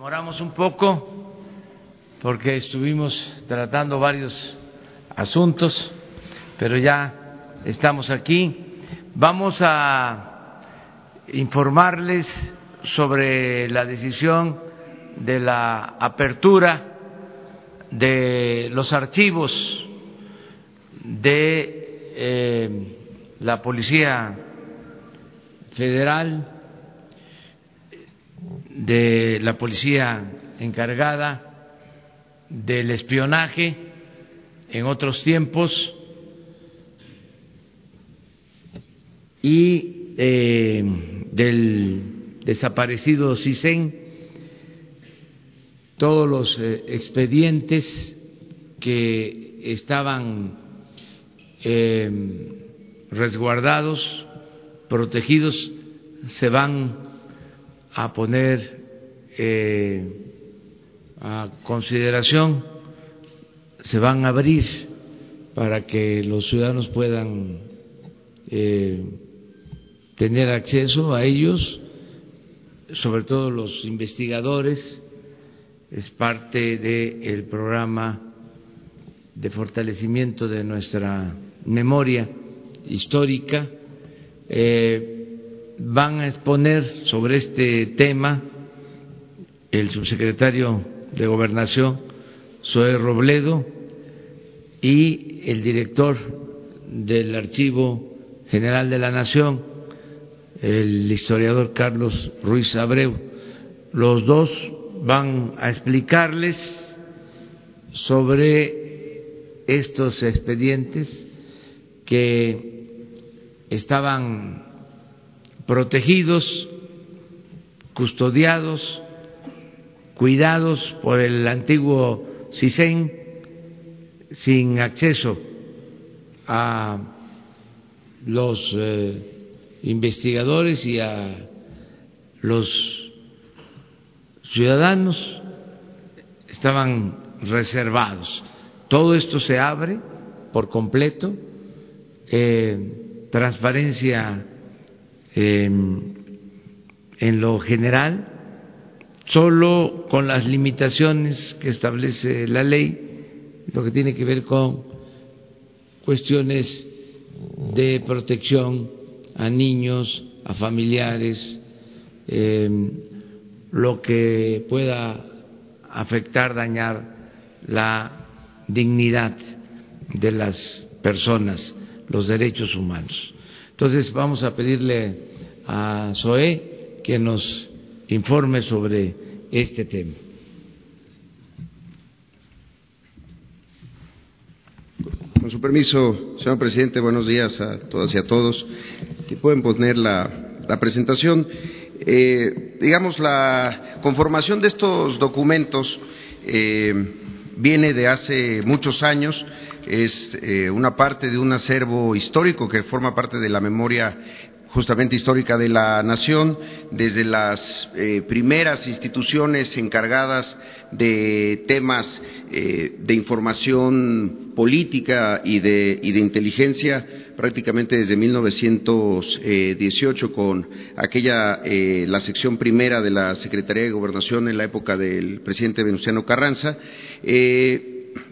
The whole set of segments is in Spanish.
demoramos un poco porque estuvimos tratando varios asuntos, pero ya estamos aquí. Vamos a informarles sobre la decisión de la apertura de los archivos de eh, la Policía Federal, de la Policía encargada del espionaje en otros tiempos y eh, del desaparecido CISEN, todos los eh, expedientes que estaban eh, resguardados, protegidos, se van a poner a consideración, se van a abrir para que los ciudadanos puedan tener acceso a ellos, sobre todo los investigadores, es parte del programa de fortalecimiento de nuestra memoria histórica. Eh, van a exponer sobre este tema el subsecretario de Gobernación, Zoe Robledo, y el director del Archivo General de la Nación, el historiador Carlos Ruiz Abreu. Los dos van a explicarles sobre estos expedientes que estaban protegidos, custodiados, cuidados por el antiguo CISEN sin acceso a los eh, investigadores y a los ciudadanos estaban reservados. Todo esto se abre por completo, eh, transparencia em, en lo general, solo con las limitaciones que establece la ley, lo que tiene que ver con cuestiones de protección a niños, a familiares, em, lo que pueda afectar, dañar la dignidad de las personas, los derechos humanos. Entonces vamos a pedirle a Zoé que nos informe sobre este tema. Con su permiso, señor presidente, buenos días a todas y a todos. Si pueden poner la, presentación. Eh, digamos, la conformación de estos documentos eh, viene de hace muchos años, es eh, una parte de un acervo histórico que forma parte de la memoria justamente histórica de la nación, desde las eh, primeras instituciones encargadas de temas eh, de información política y de, y de, inteligencia, prácticamente desde 1918 con aquella, eh, la sección primera de la Secretaría de Gobernación en la época del presidente Venustiano Carranza, y,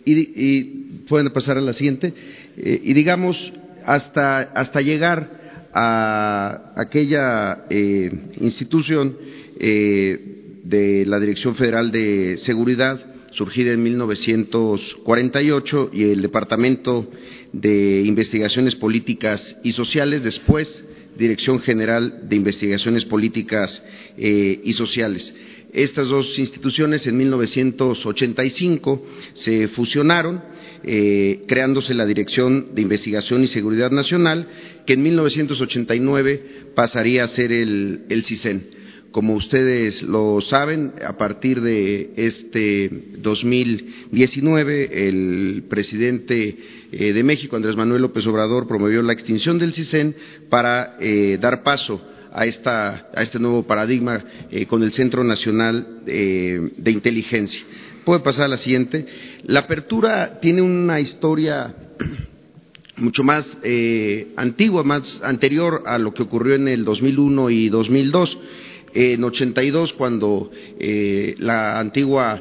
y, pueden pasar a la siguiente, y digamos, hasta, hasta llegar a aquella eh, institución eh, de la Dirección Federal de Seguridad, surgida en 1948, y el Departamento de Investigaciones Políticas y Sociales, después Dirección General de Investigaciones Políticas eh, y Sociales. Estas dos instituciones en 1985 se fusionaron, eh, creándose la Dirección de Investigación y Seguridad Nacional, que en 1989 pasaría a ser el, el CISEN. Como ustedes lo saben, a partir de este 2019, el presidente eh, de México, Andrés Manuel López Obrador, promovió la extinción del CISEN para eh, dar paso a, esta, a este nuevo paradigma eh, con el Centro Nacional eh, de Inteligencia. Puede pasar a la siguiente. La apertura tiene una historia mucho más eh, antigua, más anterior a lo que ocurrió en el 2001 y 2002. En 82, cuando la antigua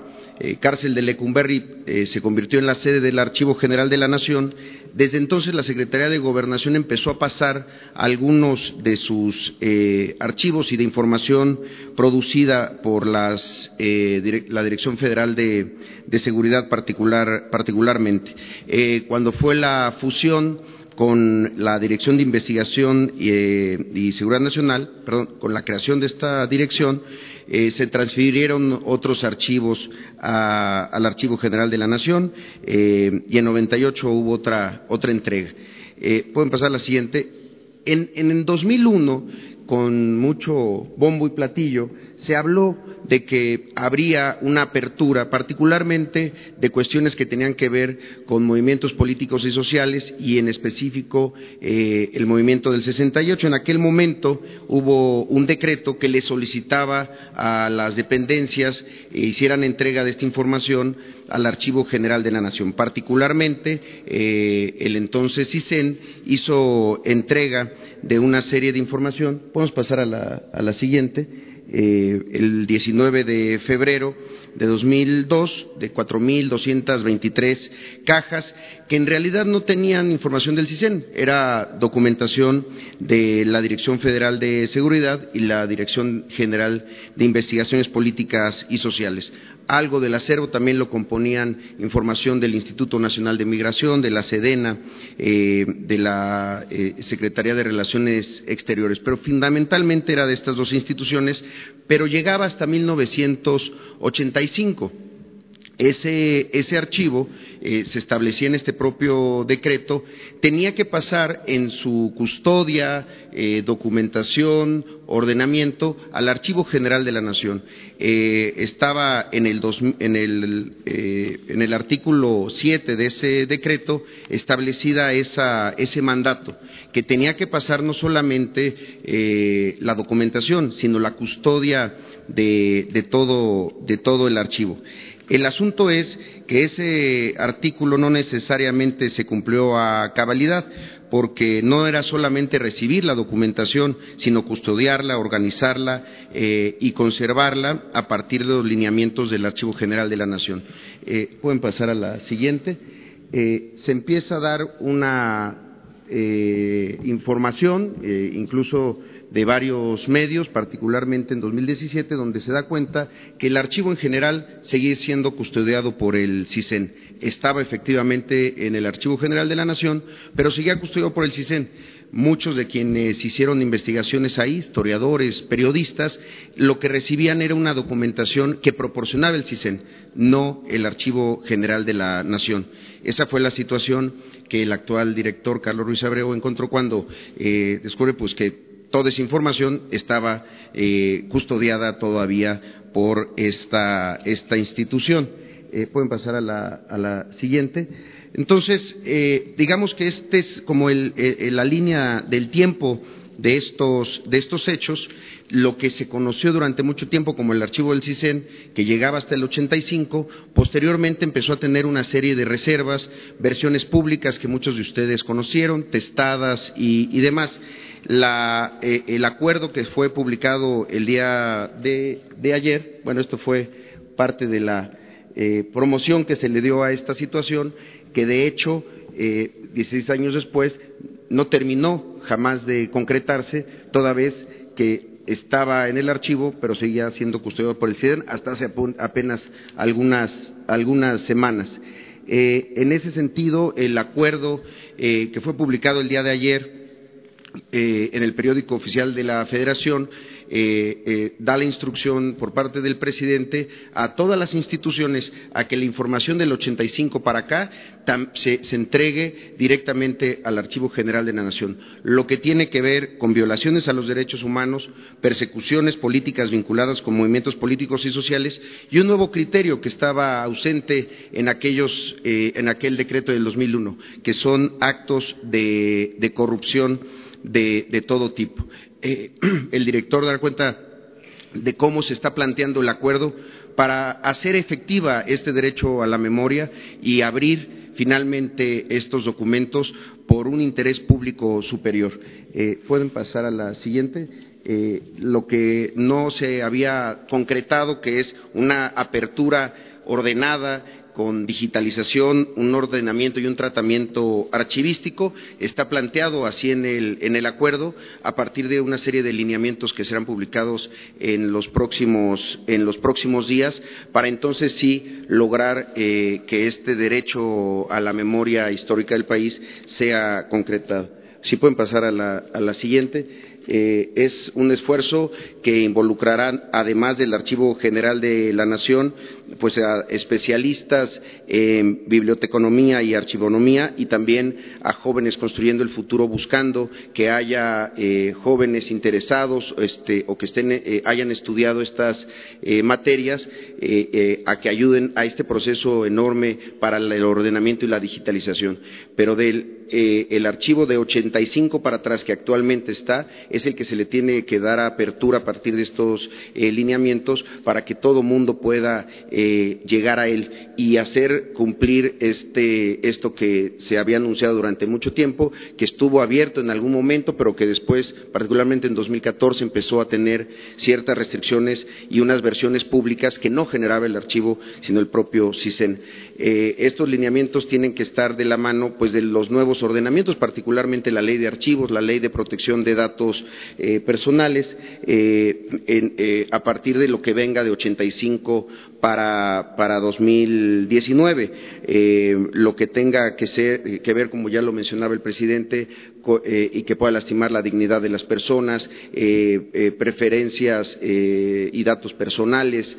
cárcel de Lecumberri se convirtió en la sede del Archivo General de la Nación, desde entonces la Secretaría de Gobernación empezó a pasar algunos de sus eh, archivos y de información producida por las, eh, la Dirección Federal de, Seguridad particular, particularmente. Eh, cuando fue la fusión con la Dirección de Investigación y, Seguridad Nacional, perdón, con la creación de esta dirección, eh, se transfirieron otros archivos al Archivo General de la Nación eh, y en 98 hubo otra, otra entrega. Eh, Pueden pasar a la siguiente. En, en el 2001 con mucho bombo y platillo, se habló de que habría una apertura, particularmente de cuestiones que tenían que ver con movimientos políticos y sociales y en específico eh, el movimiento del 68. En aquel momento hubo un decreto que le solicitaba a las dependencias e hicieran entrega de esta información al Archivo General de la Nación. Particularmente, eh, el entonces CISEN hizo entrega de una serie de información. Podemos pasar a la, a la siguiente. Eh, el 19 de febrero de 2002 de 4.223 cajas que en realidad no tenían información del CISEN, era documentación de la Dirección Federal de Seguridad y la Dirección General de Investigaciones Políticas y Sociales. Algo del acervo también lo componían información del Instituto Nacional de Migración, de la SEDENA, eh, de la eh, Secretaría de Relaciones Exteriores, pero fundamentalmente era de estas dos instituciones, pero llegaba hasta 1985. Ese, archivo eh, se establecía en este propio decreto, tenía que pasar en su custodia, eh, documentación, ordenamiento al Archivo General de la Nación. Eh, estaba en el, en, el, en el, artículo 7 de ese decreto establecida esa, ese mandato, que tenía que pasar no solamente la documentación, sino la custodia de, de, todo, de todo el archivo. El asunto es que ese artículo no necesariamente se cumplió a cabalidad, porque no era solamente recibir la documentación, sino custodiarla, organizarla eh, y conservarla a partir de los lineamientos del Archivo General de la Nación. Eh, pueden pasar a la siguiente. Eh, se empieza a dar una información, incluso de varios medios, particularmente en 2017, donde se da cuenta que el archivo en general seguía siendo custodiado por el CISEN. Estaba efectivamente en el Archivo General de la Nación, pero seguía custodiado por el CISEN. Muchos de quienes hicieron investigaciones ahí, historiadores, periodistas, lo que recibían era una documentación que proporcionaba el CISEN, no el Archivo General de la Nación. Esa fue la situación que el actual director Carlos Ruiz Abreu encontró cuando eh, descubre pues, que toda esa información estaba eh, custodiada todavía por esta, institución. Eh, pueden pasar a la, siguiente. Entonces, eh, digamos que esta es como la línea del tiempo de estos, de estos hechos, lo que se conoció durante mucho tiempo como el archivo del CISEN, que llegaba hasta el 85, posteriormente empezó a tener una serie de reservas, versiones públicas que muchos de ustedes conocieron, testadas y demás. Eh, el acuerdo que fue publicado el día de, ayer, bueno, esto fue parte de la eh, promoción que se le dio a esta situación, que de hecho, eh, 16 años después, no terminó jamás de concretarse, toda vez que estaba en el archivo, pero seguía siendo custodiado por el CIDEN hasta hace apenas algunas, algunas semanas. Eh, en ese sentido, el acuerdo que fue publicado el día de ayer eh, en el periódico oficial de la Federación eh, eh, da la instrucción por parte del presidente a todas las instituciones a que la información del 85 para acá se, entregue directamente al Archivo General de la Nación, lo que tiene que ver con violaciones a los derechos humanos, persecuciones políticas vinculadas con movimientos políticos y sociales y un nuevo criterio que estaba ausente en, aquellos, en aquel decreto del 2001, que son actos de corrupción de, todo tipo. Eh, el director dar cuenta de cómo se está planteando el acuerdo, para hacer efectiva este derecho a la memoria y abrir finalmente estos documentos por un interés público superior. Eh, Pueden pasar a la siguiente. Eh, lo que no se había concretado, que es una apertura ordenada con digitalización, un ordenamiento y un tratamiento archivístico. Está planteado así en el, en el acuerdo a partir de una serie de lineamientos que serán publicados en los próximos, en los próximos días para entonces sí lograr eh, que este derecho a la memoria histórica del país sea concretado. Si pueden pasar a la, a la siguiente. Eh, es un esfuerzo que involucrará, además del Archivo General de la Nación, pues a especialistas en biblioteconomía y archivonomía y también a jóvenes construyendo el futuro buscando que haya eh, jóvenes interesados este, o que estén, eh, hayan estudiado estas materias a que ayuden a este proceso enorme para el ordenamiento y la digitalización. Pero del el archivo de 85 para atrás que actualmente está es el que se le tiene que dar apertura a partir de estos eh, lineamientos para que todo mundo pueda eh, llegar a él y hacer cumplir este, esto que se había anunciado durante mucho tiempo, que estuvo abierto en algún momento, pero que después, particularmente en 2014, empezó a tener ciertas restricciones y unas versiones públicas que no generaba el archivo, sino el propio CISEN. Eh, estos lineamientos tienen que estar de la mano pues, de los nuevos ordenamientos, particularmente la ley de archivos, la ley de protección de datos eh, personales eh, eh, a partir de lo que venga de 85 para, para 2019. lo que tenga que, ser, que ver, como ya lo mencionaba el presidente, y que pueda lastimar la dignidad de las personas, preferencias y datos personales,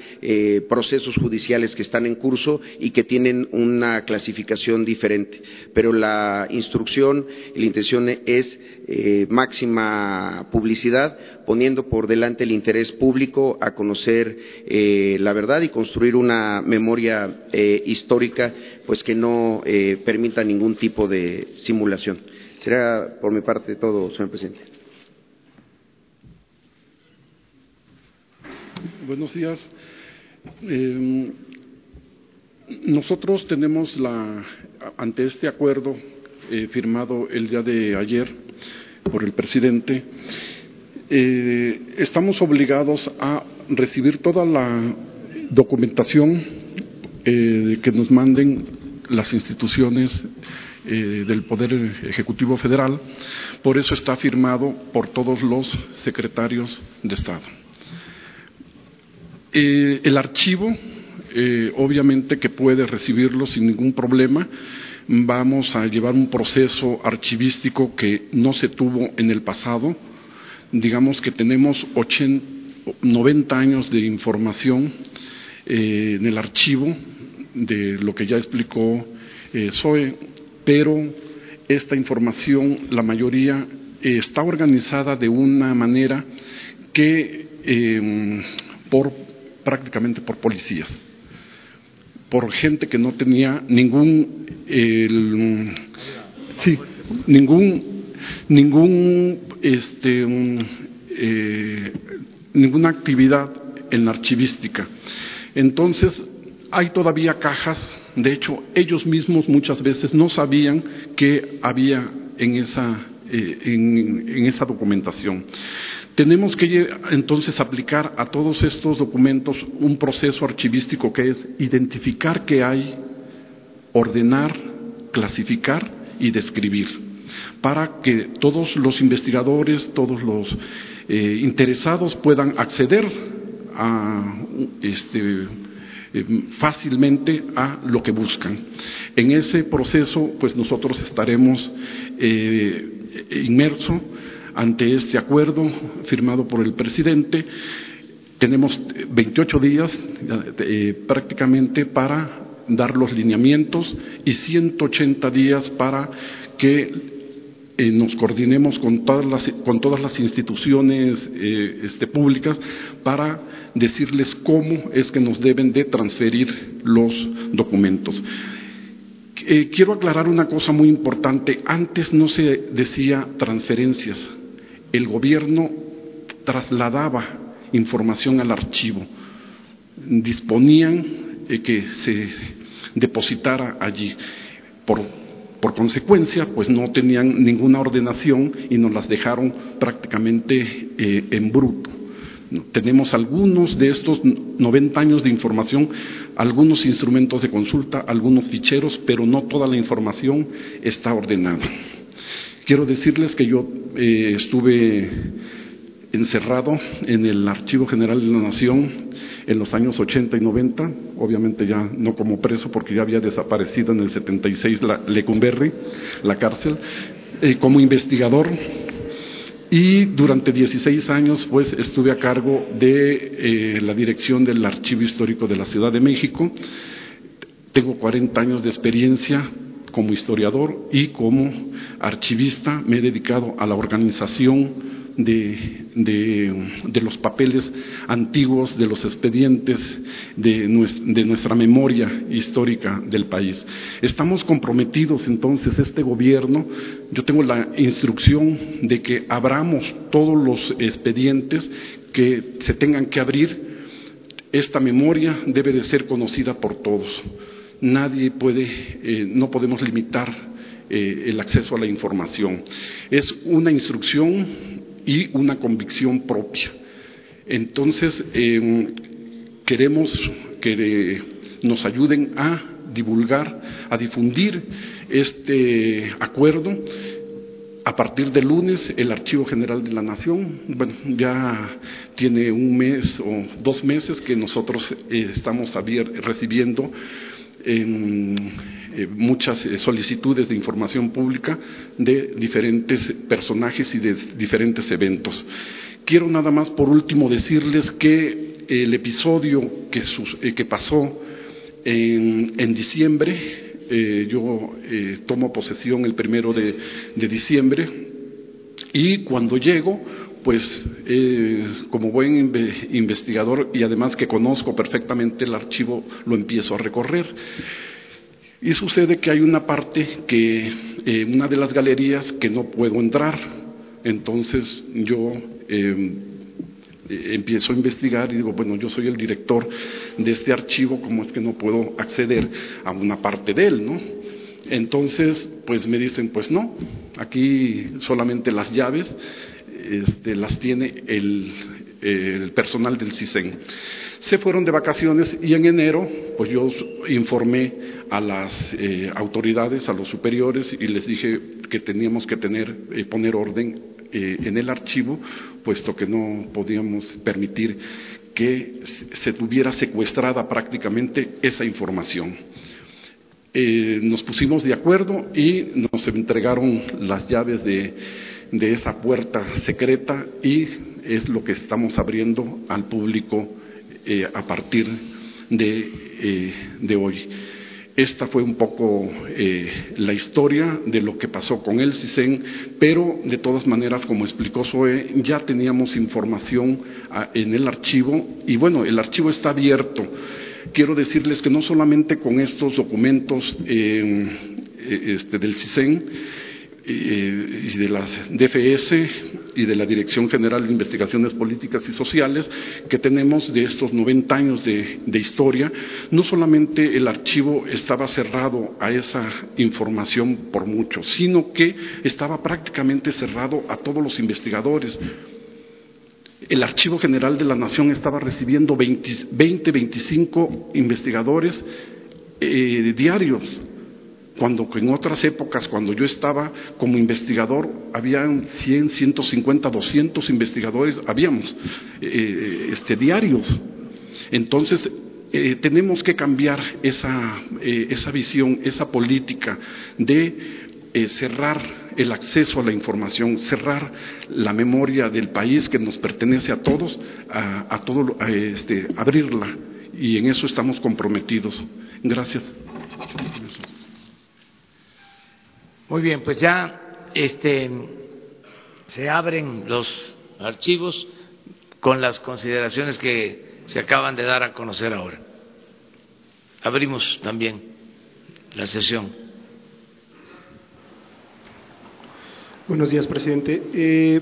procesos judiciales que están en curso y que tienen una clasificación diferente. Pero la instrucción la intención es máxima publicidad, poniendo por delante el interés público a conocer eh, la verdad y construir una memoria eh, histórica, pues que no eh, permita ningún tipo de simulación. Será por mi parte todo, señor presidente. Buenos días. Em, nosotros tenemos la, ante este acuerdo firmado el día de ayer, por el presidente, eh, estamos obligados a recibir toda la documentación eh, que nos manden las instituciones eh, del Poder Ejecutivo Federal. Por eso está firmado por todos los secretarios de Estado. el archivo, obviamente que puede recibirlo sin ningún problema vamos a llevar un proceso archivístico que no se tuvo en el pasado. Digamos que tenemos 90 años de información eh, en el archivo de lo que ya explicó eh, pero esta información, la mayoría, eh, está organizada de una manera que por prácticamente por policías por gente que no tenía ningún, sí, ningún, ningún, este, eh, ninguna actividad en archivística. Entonces, hay todavía cajas, de hecho, ellos mismos muchas veces no sabían que había en esa, eh, en esa documentación. Tenemos que entonces aplicar a todos estos documentos un proceso archivístico que es identificar qué hay, ordenar, clasificar y describir, para que todos los investigadores, todos los eh, interesados puedan acceder a, este, fácilmente a lo que buscan. En ese proceso, pues nosotros estaremos eh, inmersos ante este acuerdo firmado por el presidente. Tenemos 28 días eh, prácticamente para dar los lineamientos y 180 días para que eh, nos coordinemos con todas las, con todas las instituciones eh, este, públicas para decirles cómo es que nos deben de transferir los documentos. quiero aclarar una cosa muy importante. Antes no se decía transferencias, el gobierno trasladaba información al archivo. disponían eh, que se depositara allí. Por, por, consecuencia, pues no tenían ninguna ordenación y nos las dejaron prácticamente eh, en bruto. Tenemos algunos de estos 90 años de información, algunos instrumentos de consulta, algunos ficheros, pero no toda la información está ordenada. Quiero decirles que yo eh, estuve encerrado en el Archivo General de la Nación en los años 80 y 90, obviamente ya no como preso porque ya había desaparecido en el 76 la Lecumberri, la cárcel, eh, como investigador y durante 16 años pues estuve a cargo de eh, la dirección del Archivo Histórico de la Ciudad de México. Tengo 40 años de experiencia como historiador y como archivista. Me he dedicado a la organización de, los papeles antiguos, de los expedientes, de nuestra, memoria histórica del país. Estamos comprometidos entonces, este gobierno, yo tengo la instrucción de que abramos todos los expedientes que se tengan que abrir. Esta memoria debe de ser conocida por todos. Nadie puede, eh, no podemos limitar eh, el acceso a la información. Es una instrucción y una convicción propia. Entonces, em, queremos que nos ayuden a divulgar, a difundir este acuerdo. A partir de lunes, el Archivo General de la Nación, bueno, ya tiene un mes o dos meses que nosotros eh, estamos recibiendo en eh, muchas eh, solicitudes de información pública de diferentes personajes y de diferentes eventos. Quiero nada más por último decirles que el episodio que, eh, pasó en, diciembre, yo tomo posesión el primero de diciembre y cuando llego, pues como buen investigador y además que conozco perfectamente el archivo, lo empiezo a recorrer. Y sucede que hay una parte que, eh, una de las galerías que no puedo entrar. Entonces yo em, eh, empiezo a investigar y digo, bueno, yo soy el director de este archivo, ¿cómo es que no puedo acceder a una parte de él, no? Entonces, pues me dicen, pues no, aquí solamente las llaves este, las tiene el, el personal del CISEN se fueron de vacaciones y en enero pues yo informé a las eh, autoridades, a los superiores y les dije que teníamos que tener, eh, poner orden eh, en el archivo, puesto que no podíamos permitir que se tuviera secuestrada prácticamente esa información. nos pusimos de acuerdo y nos entregaron las llaves de, de esa puerta secreta y es lo que estamos abriendo al público eh, a partir eh, de, hoy. Esta fue un poco eh, la historia de lo que pasó con el CISEN, pero de todas maneras, como explicó Zoe, ya teníamos información ah, en el archivo y bueno, el archivo está abierto. Quiero decirles que no solamente con estos documentos este, del CISEN, y de las DFS y de la Dirección General de Investigaciones Políticas y Sociales que tenemos de estos 90 años de, historia, no solamente el archivo estaba cerrado a esa información por mucho, sino que estaba prácticamente cerrado a todos los investigadores. El Archivo General de la Nación estaba recibiendo 20, 25 investigadores eh, diarios cuando en otras épocas, cuando yo estaba como investigador, habían 100, 150, 200 investigadores, habíamos eh, eh, este, diarios. Entonces, eh, tenemos que cambiar esa, esa visión, esa política de cerrar el acceso a la información, cerrar la memoria del país que nos pertenece a todos, a, todo, este, abrirla. Y en eso estamos comprometidos. Gracias. Muy bien, pues ya este, se abren los archivos con las consideraciones que se acaban de dar a conocer ahora. Abrimos también la sesión. Buenos días, presidente. Eh,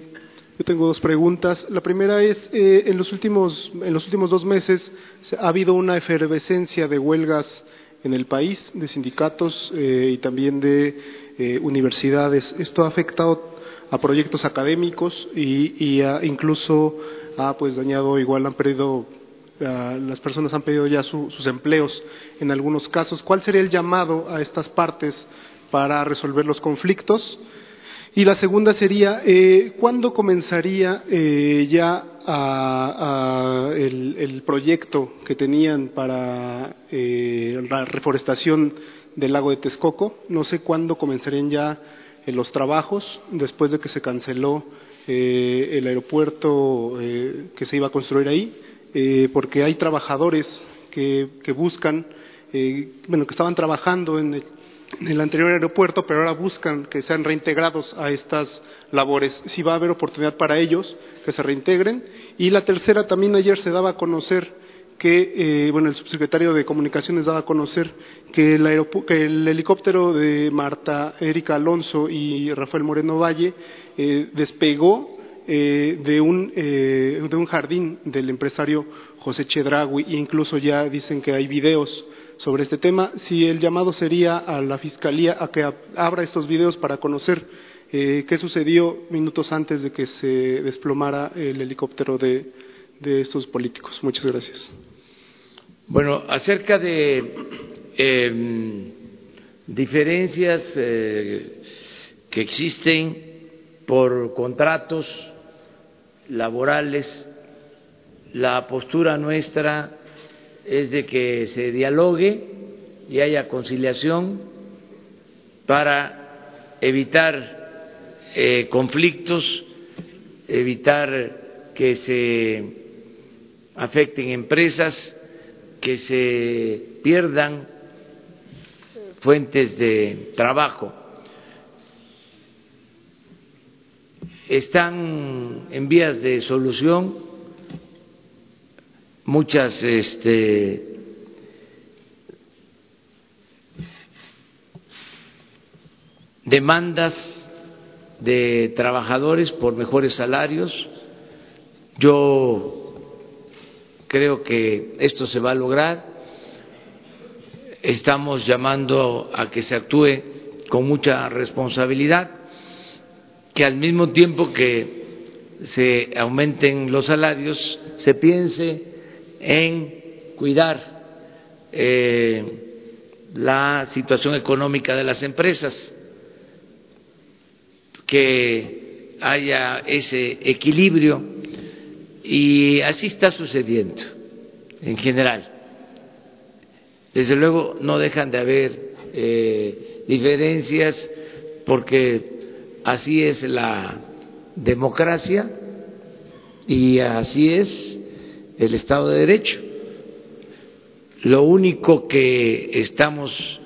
Yo tengo dos preguntas. La primera es, eh, en, los últimos, en los últimos dos meses ha habido una efervescencia de huelgas en el país, de sindicatos eh, y también de eh, universidades. Esto ha afectado a proyectos académicos y, incluso ha pues dañado, igual han perdido, las personas han perdido ya sus empleos en algunos casos. ¿Cuál sería el llamado a estas partes para resolver los conflictos? Y la segunda sería, eh, ¿cuándo comenzaría eh, ya el, proyecto que tenían para eh, la reforestación del lago de Texcoco? No sé cuándo comenzarían ya los trabajos después de que se canceló el aeropuerto que se iba a construir ahí, porque hay trabajadores que, buscan, bueno, que estaban trabajando en el anterior aeropuerto, pero ahora buscan que sean reintegrados a estas labores. Si va a haber oportunidad para ellos que se reintegren. Y la tercera, también ayer se daba a conocer que, eh, bueno, el subsecretario de Comunicaciones daba a conocer que el, que el helicóptero de Marta Erika Alonso y Rafael Moreno Valle eh, despegó eh, de, un, de un jardín del empresario José Chedragui. E incluso ya dicen que hay videos sobre este tema, si el llamado sería a la Fiscalía a que abra estos videos para conocer eh, qué sucedió minutos antes de que se desplomara el helicóptero de, estos políticos. Muchas gracias. Bueno, acerca de em, diferencias eh, que existen por contratos laborales, la postura nuestra es de que se dialogue y haya conciliación para evitar eh, conflictos, evitar que se afecten empresas, que se pierdan fuentes de trabajo. Están en vías de solución muchas este, demandas de trabajadores por mejores salarios. Yo creo que esto se va a lograr. Estamos llamando a que se actúe con mucha responsabilidad, que al mismo tiempo que se aumenten los salarios, se piense en cuidar eh, la situación económica de las empresas, que haya ese equilibrio y así está sucediendo en general. Desde luego no dejan de haber eh, diferencias porque así es la democracia y así es el Estado de Derecho. Lo único que estamos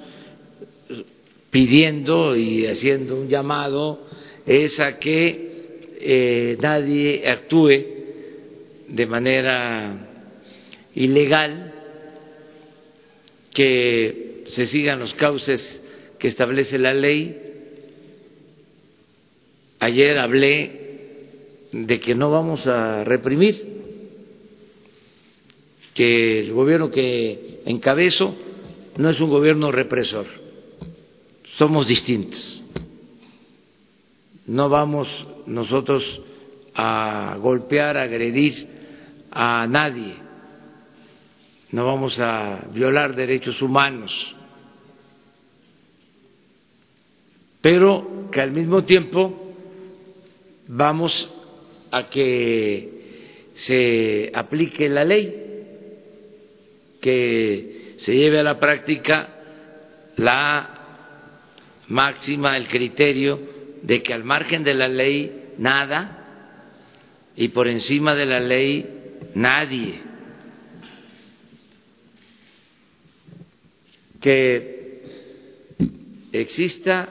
pidiendo y haciendo un llamado es a que eh, nadie actúe de manera ilegal, que se sigan los cauces que establece la ley. Ayer hablé de que no vamos a reprimir que el gobierno que encabezo no es un gobierno represor, somos distintos. No vamos nosotros a golpear, a agredir a nadie, no vamos a violar derechos humanos, pero que al mismo tiempo vamos a que se aplique la ley que se lleve a la práctica la máxima, el criterio de que al margen de la ley nada y por encima de la ley nadie. Que exista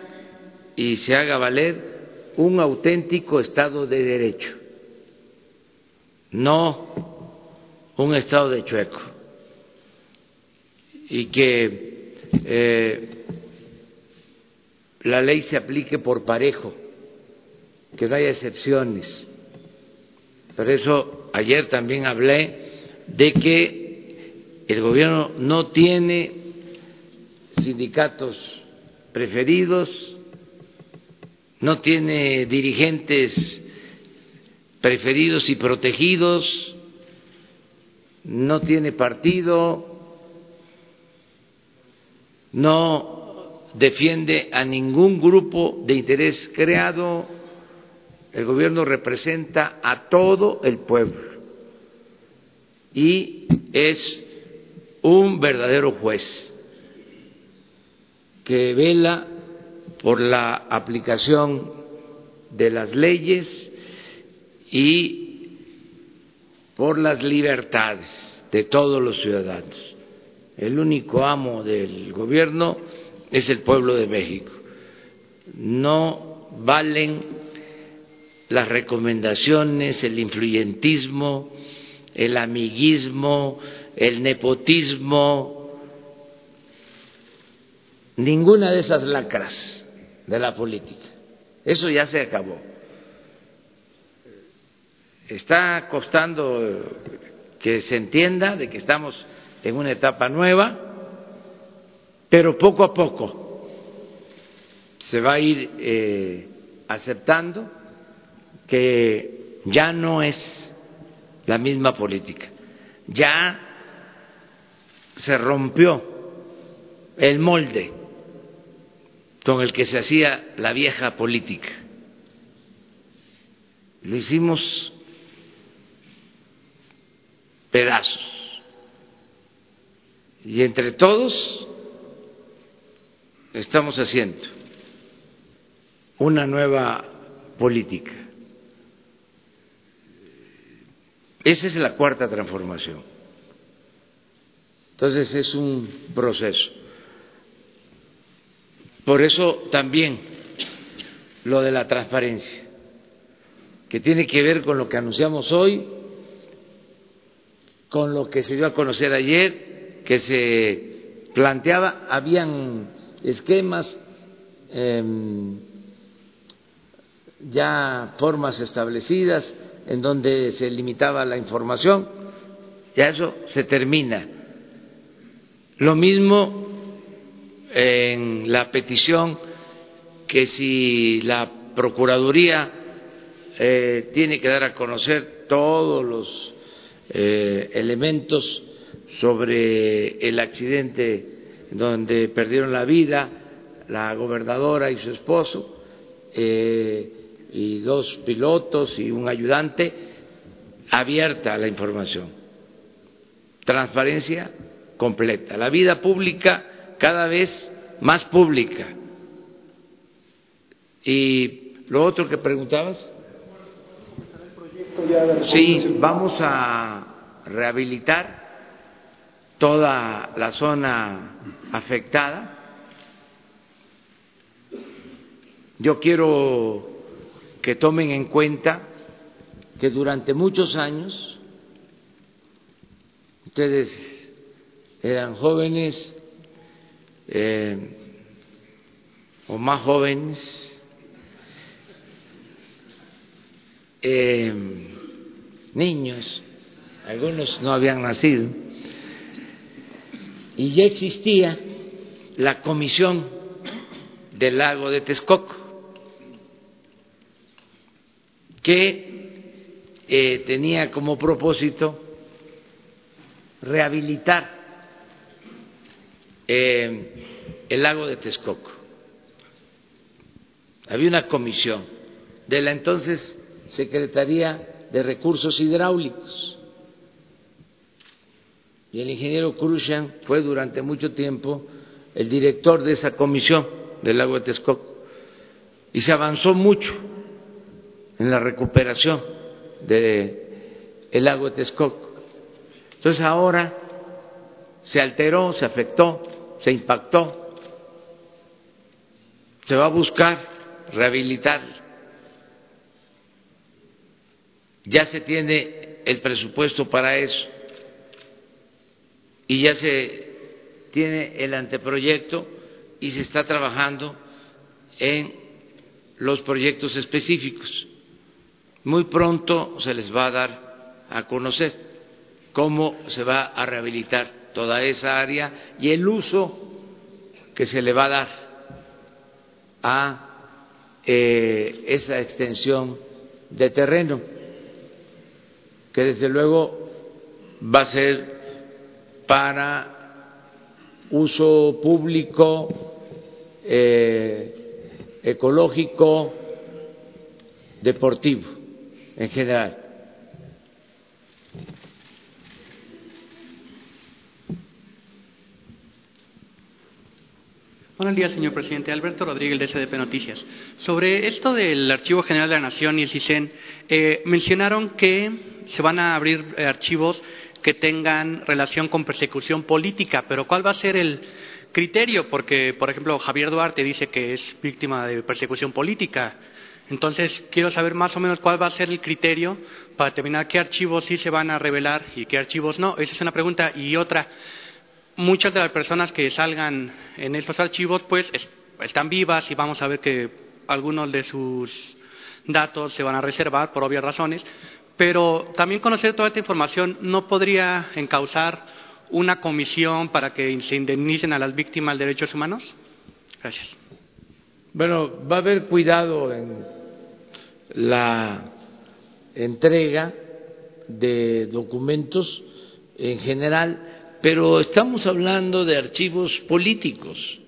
y se haga valer un auténtico Estado de Derecho, no un Estado de chueco y que eh, la ley se aplique por parejo, que no haya excepciones Por eso ayer también hablé de que el gobierno no tiene sindicatos preferidos, no tiene dirigentes preferidos y protegidos, no tiene partido, no defiende a ningún grupo de interés creado, el gobierno representa a todo el pueblo y es un verdadero juez que vela por la aplicación de las leyes y por las libertades de todos los ciudadanos. El único amo del gobierno es el pueblo de México. No valen las recomendaciones, el influyentismo, el amiguismo, el nepotismo, ninguna de esas lacras de la política. Eso ya se acabó. Está costando que se entienda de que estamos en una etapa nueva, pero poco a poco se va a ir eh, aceptando que ya no es la misma política, ya se rompió el molde con el que se hacía la vieja política. Lo hicimos pedazos. Y entre todos estamos haciendo una nueva política. Esa es la cuarta transformación. Entonces es un proceso. Por eso también lo de la transparencia, que tiene que ver con lo que anunciamos hoy con lo que se dio a conocer ayer, que se planteaba, habían esquemas, em, ya formas establecidas en donde se limitaba la información, ya eso se termina. Lo mismo en la petición que si la Procuraduría eh, tiene que dar a conocer todos los eh, elementos sobre el accidente donde perdieron la vida la gobernadora y su esposo eh, y dos pilotos y un ayudante, abierta la información, transparencia completa, la vida pública cada vez más pública. Y lo otro que preguntabas. Sí, vamos a rehabilitar toda la zona afectada. Yo quiero que tomen en cuenta que durante muchos años ustedes eran jóvenes eh, o más jóvenes, eh, niños, algunos no habían nacido, y ya existía la comisión del lago de Texcoco, que eh, tenía como propósito rehabilitar eh, el lago de Texcoco. Había una comisión de la entonces Secretaría de Recursos Hidráulicos. Y el ingeniero Cruzan fue durante mucho tiempo el director de esa comisión del lago de Texcoco. Y se avanzó mucho en la recuperación del el lago de Texcoco. Entonces ahora se alteró, se afectó, se impactó, se va a buscar rehabilitar ya se tiene el presupuesto para eso y ya se tiene el anteproyecto y se está trabajando en los proyectos específicos. Muy pronto se les va a dar a conocer cómo se va a rehabilitar toda esa área y el uso que se le va a dar a eh, esa extensión de terreno, que desde luego va a ser para uso público, eh, ecológico, deportivo en general. Buenos días, señor presidente. Alberto Rodríguez, de SDP Noticias. Sobre esto del Archivo General de la Nación y el CISEN, eh, mencionaron que se van a abrir eh, archivos que tengan relación con persecución política, pero ¿cuál va a ser el criterio? Porque, por ejemplo, Javier Duarte dice que es víctima de persecución política. Entonces, quiero saber más o menos cuál va a ser el criterio para determinar qué archivos sí se van a revelar y qué archivos no. Esa es una pregunta. Y otra, muchas de las personas que salgan en estos archivos pues están vivas y vamos a ver que algunos de sus datos se van a reservar por obvias razones, pero también conocer toda esta información no podría encauzar una comisión para que se indemnicen a las víctimas de derechos humanos? Gracias. Bueno, va a haber cuidado en la entrega de documentos en general pero estamos hablando de archivos políticos.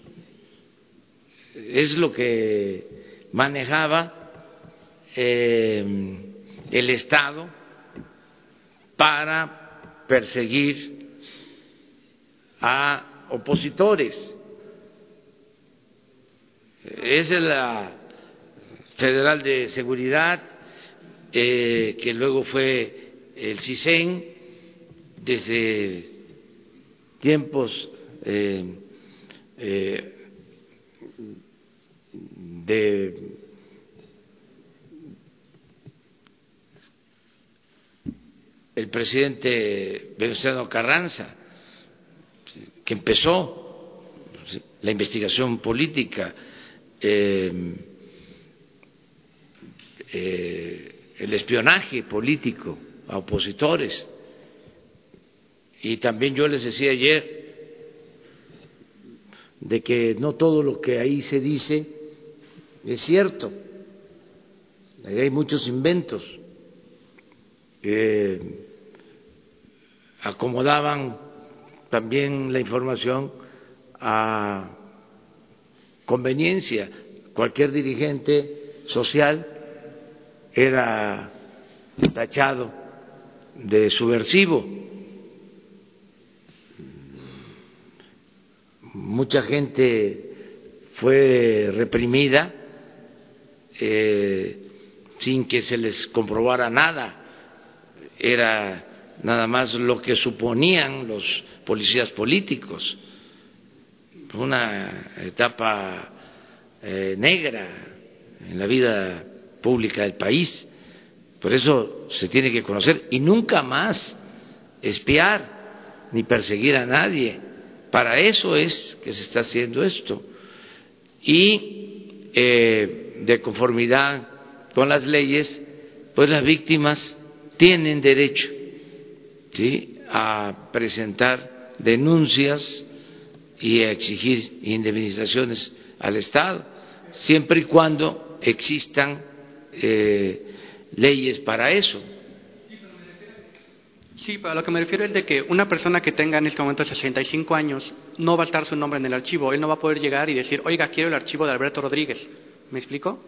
Es lo que manejaba eh, el Estado para perseguir a opositores. Es la Federal de Seguridad, eh, que luego fue el CISEN, desde tiempos eh, eh, de el presidente Venustiano Carranza, que empezó la investigación política, eh, el espionaje político a opositores, y también yo les decía ayer de que no todo lo que ahí se dice es cierto. hay muchos inventos que acomodaban también la información a conveniencia. Cualquier dirigente social era tachado de subversivo. Mucha gente fue reprimida eh, sin que se les comprobara nada, era nada más lo que suponían los policías políticos, una etapa eh, negra en la vida pública del país. Por eso se tiene que conocer y nunca más espiar ni perseguir a nadie para eso es que se está haciendo esto. Y eh, de conformidad con las leyes, pues las víctimas tienen derecho a presentar denuncias y a exigir indemnizaciones al Estado, siempre y cuando existan eh, leyes para eso. Sí, pero a lo que me refiero es de que una persona que tenga en este momento 65 años no va a estar su nombre en el archivo. Él no va a poder llegar y decir, oiga, quiero el archivo de Alberto Rodríguez. ¿Me explico?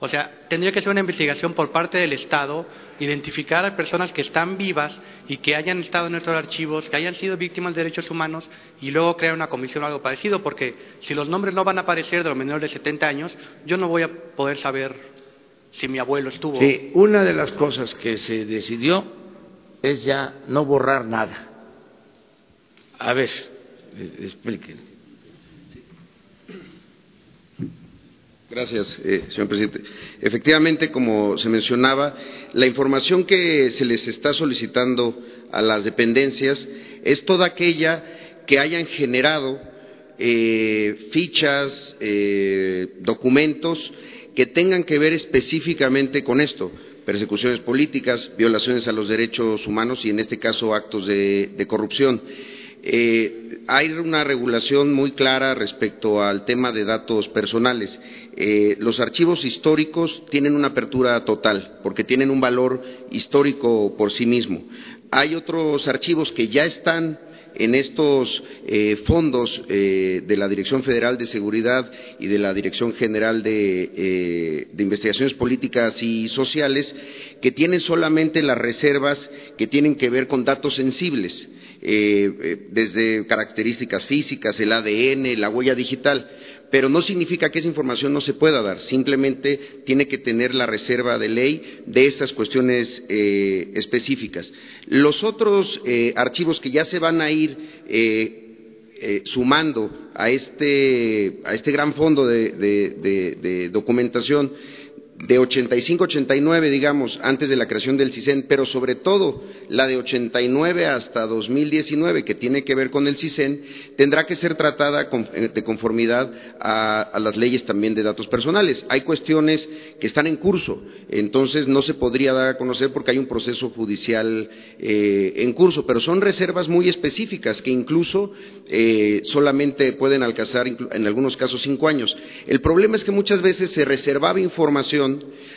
O sea, tendría que ser una investigación por parte del Estado, identificar a personas que están vivas y que hayan estado en nuestros archivos, que hayan sido víctimas de derechos humanos y luego crear una comisión o algo parecido, porque si los nombres no van a aparecer de los menores de 70 años, yo no voy a poder saber si mi abuelo estuvo. Sí, una de las cosas que se decidió es ya no borrar nada. A ver, explíquenme. Gracias, eh, señor presidente. Efectivamente, como se mencionaba, la información que se les está solicitando a las dependencias es toda aquella que hayan generado eh, fichas, eh, documentos que tengan que ver específicamente con esto persecuciones políticas, violaciones a los derechos humanos y en este caso actos de, corrupción. Eh, hay una regulación muy clara respecto al tema de datos personales. Eh, los archivos históricos tienen una apertura total porque tienen un valor histórico por sí mismo. Hay otros archivos que ya están en estos eh, fondos eh, de la Dirección Federal de Seguridad y de la Dirección General de, de, Investigaciones Políticas y Sociales, que tienen solamente las reservas que tienen que ver con datos sensibles, desde características físicas, el ADN, la huella digital pero no significa que esa información no se pueda dar, simplemente tiene que tener la reserva de ley de estas cuestiones eh, específicas. Los otros eh, archivos que ya se van a ir eh, sumando a este, a este, gran fondo de documentación, de 85-89, digamos, antes de la creación del CISEN, pero sobre todo la de 89 hasta 2019, que tiene que ver con el CISEN, tendrá que ser tratada eh, de conformidad a, las leyes también de datos personales. Hay cuestiones que están en curso, entonces no se podría dar a conocer porque hay un proceso judicial eh, en curso, pero son reservas muy específicas que incluso eh, solamente pueden alcanzar en algunos casos cinco años. El problema es que muchas veces se reservaba información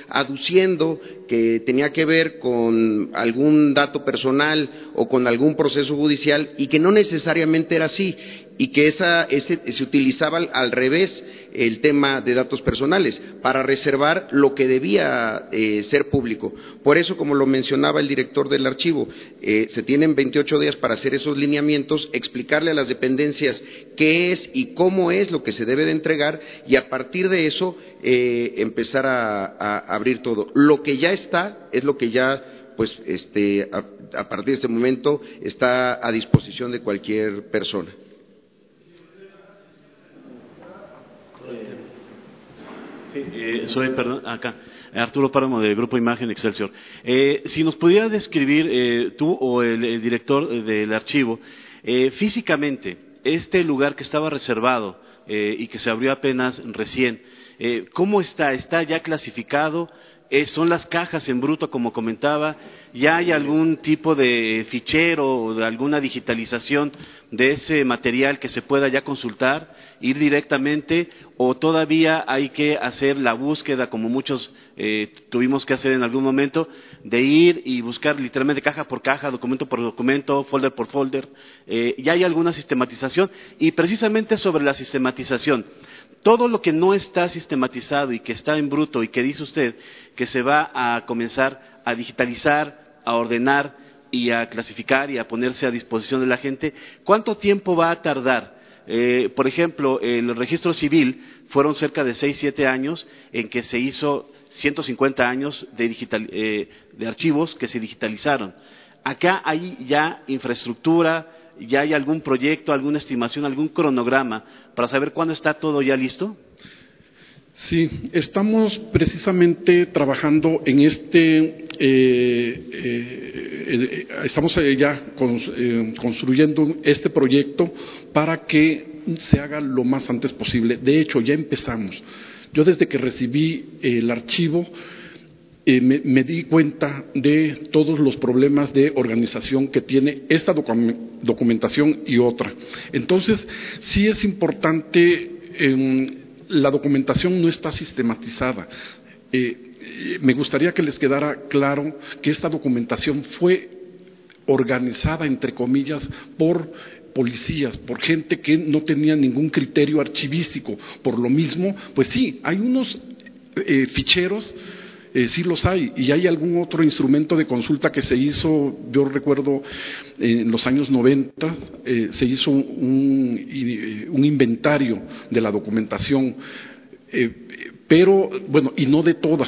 aduciendo que tenía que ver con algún dato personal o con algún proceso judicial y que no necesariamente era así y que esa, se utilizaba al, revés el tema de datos personales para reservar lo que debía eh, ser público. Por eso, como lo mencionaba el director del archivo, eh, se tienen 28 días para hacer esos lineamientos, explicarle a las dependencias qué es y cómo es lo que se debe de entregar y a partir de eso eh, empezar a, a abrir todo. Lo que ya está es lo que ya pues este, a, partir de este momento está a disposición de cualquier persona. Sí, eh, soy, perdón, acá, Arturo Páramo del Grupo Imagen Excelsior. Eh, si nos pudiera describir eh, tú o el, director del archivo, físicamente, este lugar que estaba reservado y que se abrió apenas recién, ¿cómo está? ¿Está ya clasificado? Son las cajas en bruto, como comentaba, ya hay algún tipo de fichero o alguna digitalización de ese material que se pueda ya consultar, ir directamente, o todavía hay que hacer la búsqueda, como muchos eh, tuvimos que hacer en algún momento, de ir y buscar literalmente caja por caja, documento por documento, folder por folder. Eh, ya hay alguna sistematización y precisamente sobre la sistematización todo lo que no está sistematizado y que está en bruto y que dice usted que se va a comenzar a digitalizar, a ordenar y a clasificar y a ponerse a disposición de la gente, ¿cuánto tiempo va a tardar? Eh, por ejemplo, el registro civil fueron cerca de seis, siete años en que se hizo 150 años de, eh, de archivos que se digitalizaron. Acá hay ya infraestructura, ¿Ya hay algún proyecto, alguna estimación, algún cronograma para saber cuándo está todo ya listo? Sí, estamos precisamente trabajando en este, eh, eh, estamos ya eh, construyendo este proyecto para que se haga lo más antes posible. De hecho, ya empezamos. Yo desde que recibí el archivo, me, di cuenta de todos los problemas de organización que tiene esta documentación y otra. Entonces, sí es importante, em, la documentación no está sistematizada. Eh, me gustaría que les quedara claro que esta documentación fue organizada, entre comillas, por policías, por gente que no tenía ningún criterio archivístico. Por lo mismo, pues sí, hay unos eh, ficheros eh, sí los hay. Y hay algún otro instrumento de consulta que se hizo, yo recuerdo en los años 90, eh, se hizo un, un, inventario de la documentación, eh, pero bueno, y no de toda.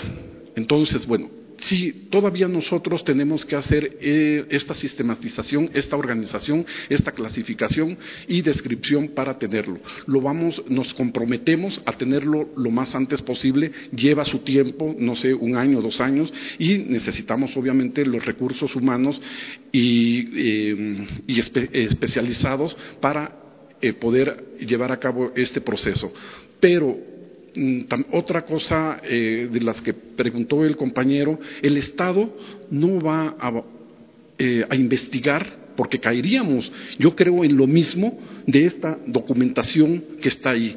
Entonces, bueno, sí, todavía nosotros tenemos que hacer eh, esta sistematización, esta organización, esta clasificación y descripción para tenerlo. Lo vamos, nos comprometemos a tenerlo lo más antes posible, lleva su tiempo, no sé, un año, dos años, y necesitamos obviamente los recursos humanos y, eh, especializados para eh, poder llevar a cabo este proceso. Pero otra cosa eh, de las que preguntó el compañero, el Estado no va a, eh, a investigar porque caeríamos, yo creo, en lo mismo de esta documentación que está ahí.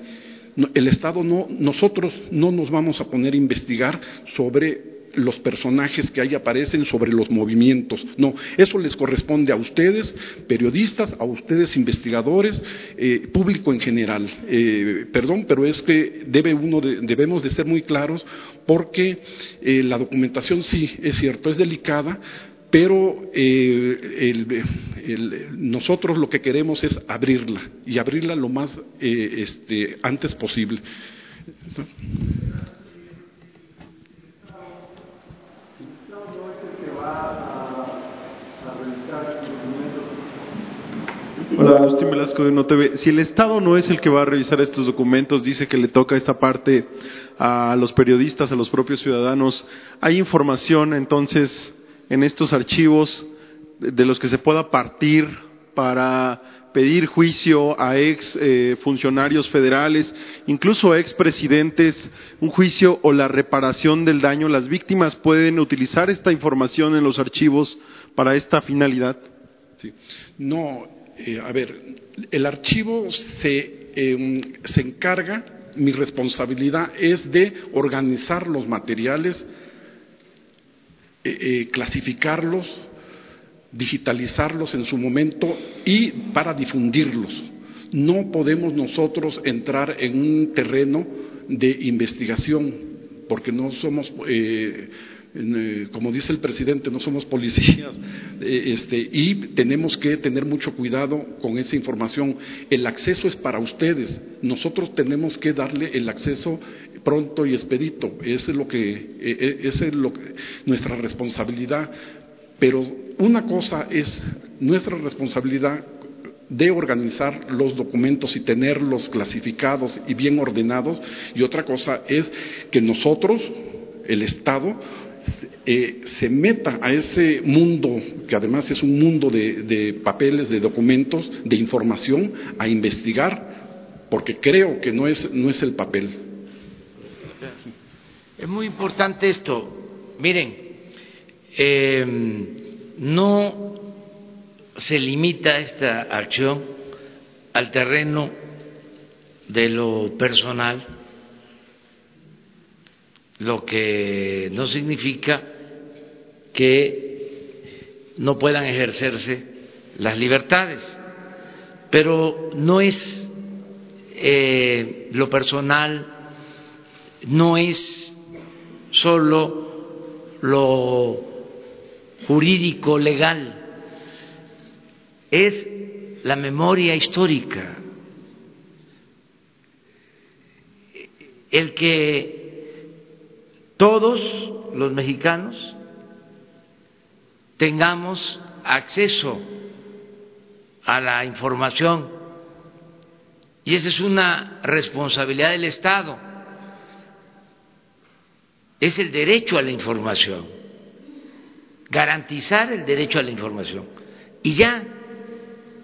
El Estado no, nosotros no nos vamos a poner a investigar sobre los personajes que ahí aparecen sobre los movimientos. No, eso les corresponde a ustedes, periodistas, a ustedes, investigadores, eh, público en general. Eh, perdón, pero es que debe uno debemos de ser muy claros porque eh, la documentación sí, es cierto, es delicada, pero nosotros lo que queremos es abrirla y abrirla lo más este, antes posible. Hola, Agustín Velasco de NoTV. Si el Estado no es el que va a revisar estos documentos, dice que le toca esta parte a los periodistas, a los propios ciudadanos. ¿Hay información entonces en estos archivos de los que se pueda partir para pedir juicio a ex eh, funcionarios federales, incluso a ex presidentes, un juicio o la reparación del daño? ¿Las víctimas pueden utilizar esta información en los archivos para esta finalidad? Sí. No, eh, a ver, el archivo se, em, se encarga, mi responsabilidad es de organizar los materiales, eh, eh, clasificarlos, digitalizarlos en su momento y para difundirlos. No podemos nosotros entrar en un terreno de investigación porque no somos como dice el presidente, no somos policías, eh, este, y tenemos que tener mucho cuidado con esa información. El acceso es para ustedes, nosotros tenemos que darle el acceso pronto y expedito, esa es lo que, eh, es lo que, nuestra responsabilidad. Pero una cosa es nuestra responsabilidad de organizar los documentos y tenerlos clasificados y bien ordenados, y otra cosa es que nosotros, el Estado, eh, se meta a ese mundo, que además es un mundo de, papeles, de documentos, de información, a investigar, porque creo que no es, no es el papel. Es muy importante esto. Miren, em, no se limita esta acción al terreno de lo personal, lo que no significa que no puedan ejercerse las libertades, pero no es eh, lo personal, no es solo lo jurídico legal, es la memoria histórica, el que todos los mexicanos tengamos acceso a la información. Y esa es una responsabilidad del Estado. Es el derecho a la información. Garantizar el derecho a la información. Y ya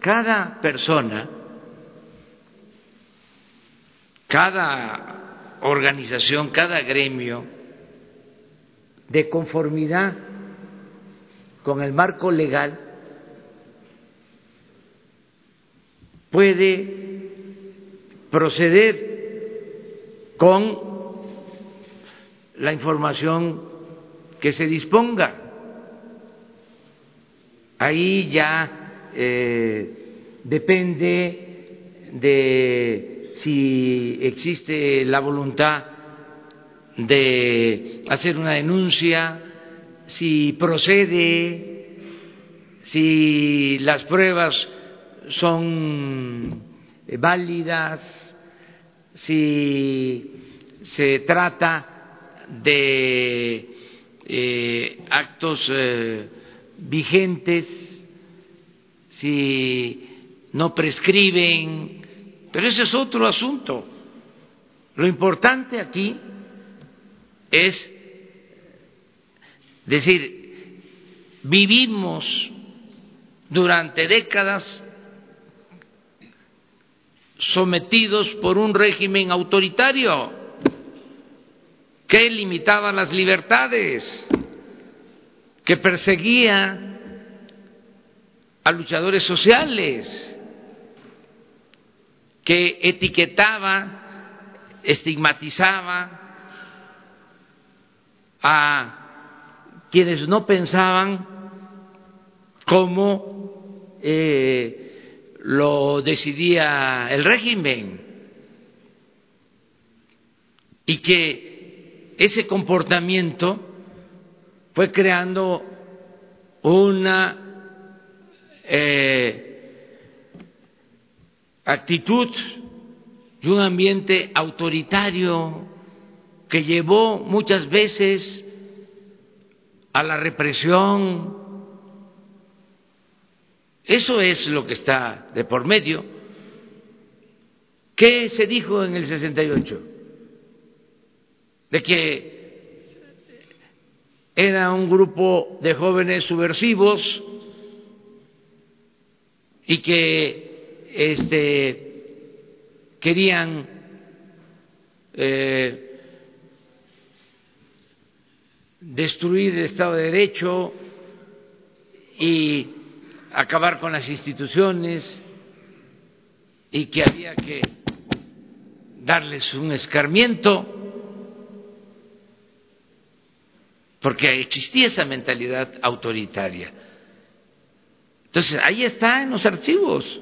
cada persona, cada organización, cada gremio, de conformidad con el marco legal puede proceder con la información que se disponga. Ahí ya eh, depende de si existe la voluntad de hacer una denuncia, si procede, si las pruebas son válidas, si se trata de eh, actos eh, vigentes, si no prescriben, pero ese es otro asunto. Lo importante aquí es decir, vivimos durante décadas sometidos por un régimen autoritario que limitaba las libertades, que perseguía a luchadores sociales, que etiquetaba, estigmatizaba a quienes no pensaban como eh, lo decidía el régimen. Y que ese comportamiento fue creando una eh, actitud y un ambiente autoritario que llevó muchas veces a la represión. Eso es lo que está de por medio. ¿Qué se dijo en el 68? De que era un grupo de jóvenes subversivos y que este, querían eh, destruir el Estado de Derecho y acabar con las instituciones y que había que darles un escarmiento porque existía esa mentalidad autoritaria. Entonces, ahí está en los archivos.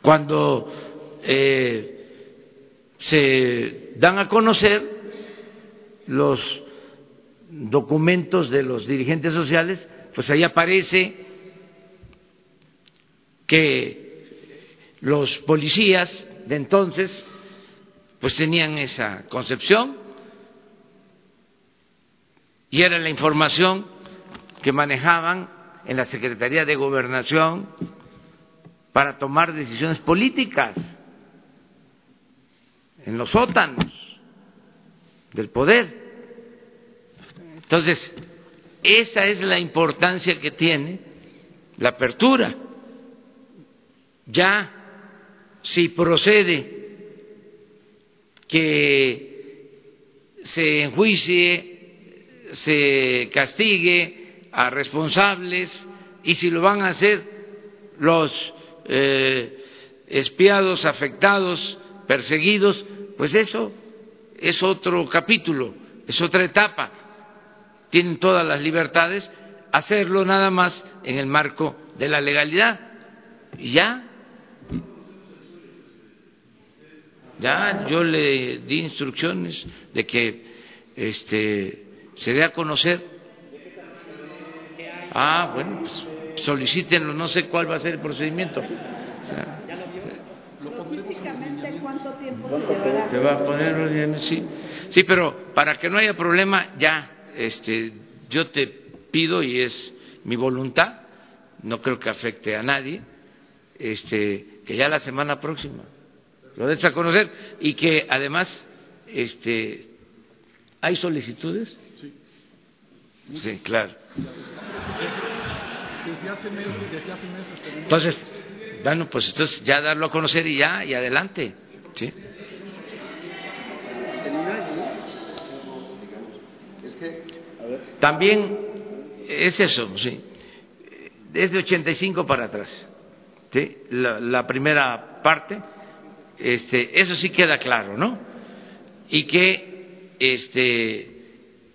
Cuando eh, se dan a conocer los documentos de los dirigentes sociales, pues ahí aparece que los policías de entonces pues tenían esa concepción y era la información que manejaban en la Secretaría de Gobernación para tomar decisiones políticas en los sótanos del poder. Entonces, esa es la importancia que tiene la apertura. Ya, si procede que se enjuicie, se castigue a responsables y si lo van a hacer los eh, espiados afectados perseguidos, pues eso es otro capítulo, es otra etapa. Tienen todas las libertades, hacerlo nada más en el marco de la legalidad. Y ya, ya yo le di instrucciones de que este, se dé a conocer. Ah, bueno, pues solicítenlo, no sé cuál va a ser el procedimiento. ¿Cuánto tiempo Te va a poner sí. Sí, pero para que no haya problema, ya, este, yo te pido y es mi voluntad, no creo que afecte a nadie, este, que ya la semana próxima lo des a conocer y que además, este, ¿hay solicitudes? Sí. Sí, claro. Desde hace meses, desde hace meses. Entonces, bueno, pues entonces ya darlo a conocer y ya, y adelante. ¿sí? También es eso, sí. Desde 85 para atrás. ¿sí? La, la primera parte, este, eso sí queda claro, ¿no? Y que este,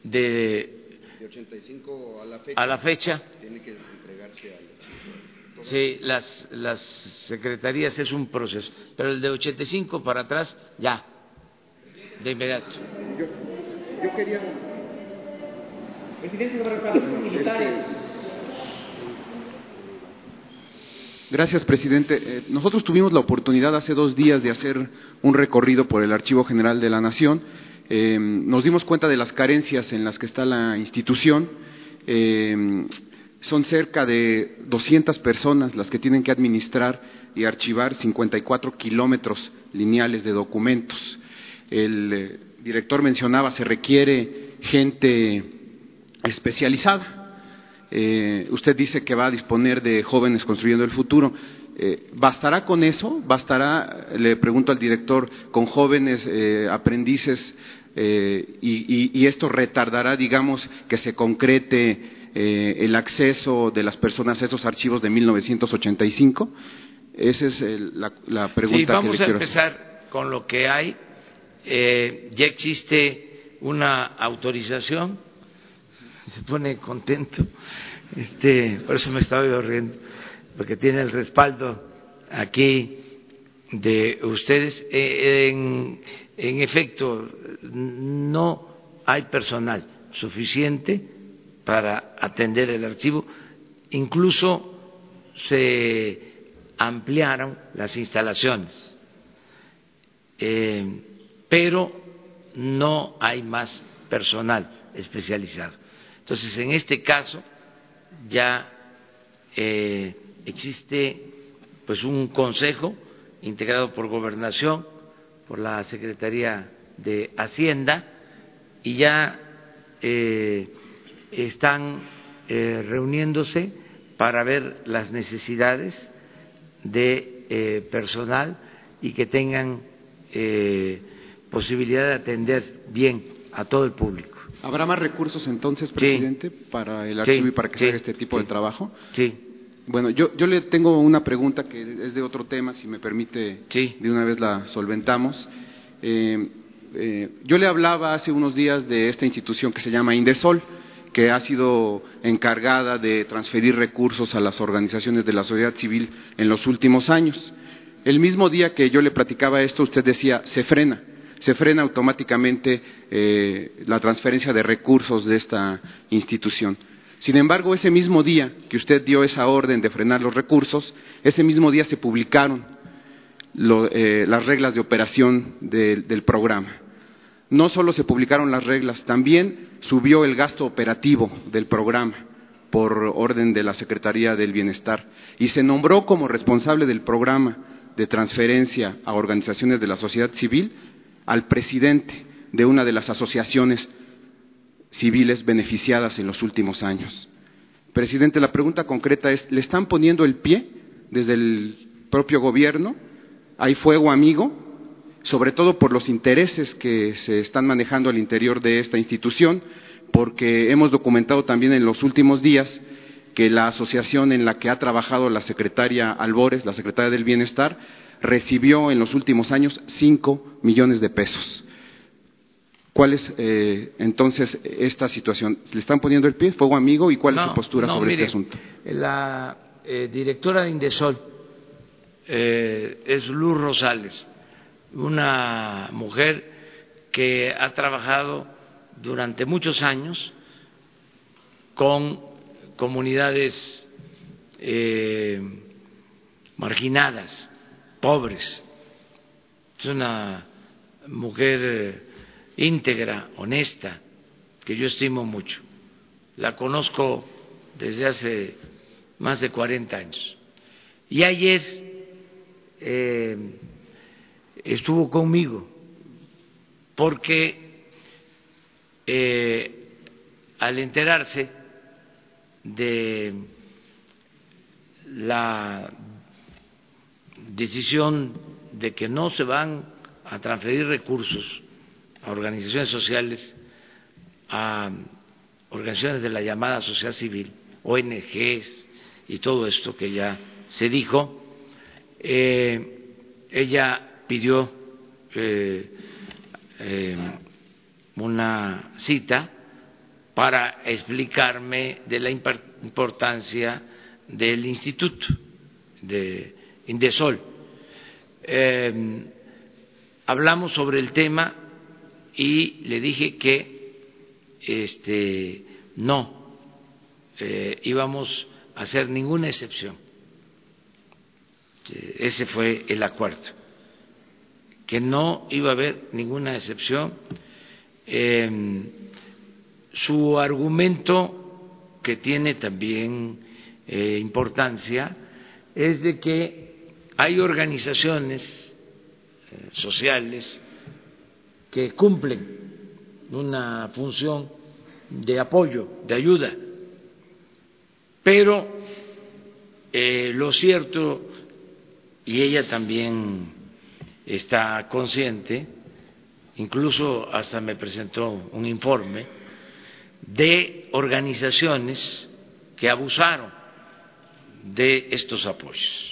de, de 85 a la fecha, a la fecha tiene que entregarse al Sí, las, las secretarías es un proceso, pero el de 85 para atrás, ya, de inmediato. Yo, yo quería. Presidente, militares. Gracias, presidente. Eh, nosotros tuvimos la oportunidad hace dos días de hacer un recorrido por el Archivo General de la Nación. Eh, nos dimos cuenta de las carencias en las que está la institución. Eh, son cerca de 200 personas las que tienen que administrar y archivar 54 kilómetros lineales de documentos. El director mencionaba, se requiere gente especializada. Eh, usted dice que va a disponer de jóvenes construyendo el futuro. Eh, ¿Bastará con eso? ¿Bastará, le pregunto al director, con jóvenes eh, aprendices eh, y, esto retardará, digamos, que se concrete el acceso de las personas a esos archivos de 1985? Esa es la, pregunta sí, vamos que le a empezar con lo que hay. ya existe una autorización, se pone contento, este, por eso me estaba riendo porque tiene el respaldo aquí de ustedes. Eh, en, efecto, no hay personal suficiente para atender el archivo. Incluso se ampliaron las instalaciones, eh, pero no hay más personal especializado. Entonces, en este caso, ya eh, existe pues un consejo integrado por gobernación, por la Secretaría de Hacienda y ya eh, están eh, reuniéndose para ver las necesidades de personal y que tengan posibilidad de atender bien a todo el público. ¿Habrá más recursos entonces, presidente, para el archivo y para que se haga este tipo de trabajo? Sí. Bueno, yo, yo le tengo una pregunta que es de otro tema, si me permite, de una vez la solventamos. Eh, eh, yo le hablaba hace unos días de esta institución que se llama Indesol, que ha sido encargada de transferir recursos a las organizaciones de la sociedad civil en los últimos años. El mismo día que yo le platicaba esto, usted decía, se frena, se frena automáticamente eh, la transferencia de recursos de esta institución. Sin embargo, ese mismo día que usted dio esa orden de frenar los recursos, ese mismo día se publicaron eh, las reglas de operación del programa. No solo se publicaron las reglas, también subió el gasto operativo del programa por orden de la Secretaría del Bienestar y se nombró como responsable del programa de transferencia a organizaciones de la sociedad civil al presidente de una de las asociaciones civiles beneficiadas en los últimos años. Presidente, la pregunta concreta es, ¿le están poniendo el pie desde el propio gobierno? ¿Hay fuego amigo? Sobre todo por los intereses que se están manejando al interior de esta institución, porque hemos documentado también en los últimos días que la asociación en la que ha trabajado la secretaria Albores, la secretaria del Bienestar, recibió en los últimos años cinco millones de pesos. ¿Cuál es eh, entonces esta situación? ¿Le están poniendo el pie, fuego amigo, y cuál es su postura sobre este asunto? La eh, directora de Indesol eh, es Luz Rosales, una mujer que ha trabajado durante muchos años con comunidades marginadas, pobres. Es una mujer íntegra, honesta, que yo estimo mucho. La conozco desde hace más de 40 años. Y ayer eh, estuvo conmigo porque eh, al enterarse de la decisión de que no se van a transferir recursos a organizaciones sociales, a organizaciones de la llamada sociedad civil, ONGs y todo esto que ya se dijo, eh, ella pidió eh, eh, una cita para explicarme de la importancia del instituto de Indesol. hablamos sobre el tema y le dije que este, no eh, íbamos a hacer ninguna excepción. Ese fue el acuerdo, que no iba a haber ninguna excepción. Su argumento, que tiene también eh, importancia, es de que hay organizaciones eh, sociales que cumplen una función de apoyo, de ayuda. Pero eh, lo cierto y ella también está consciente, incluso hasta me presentó un informe de organizaciones que abusaron de estos apoyos,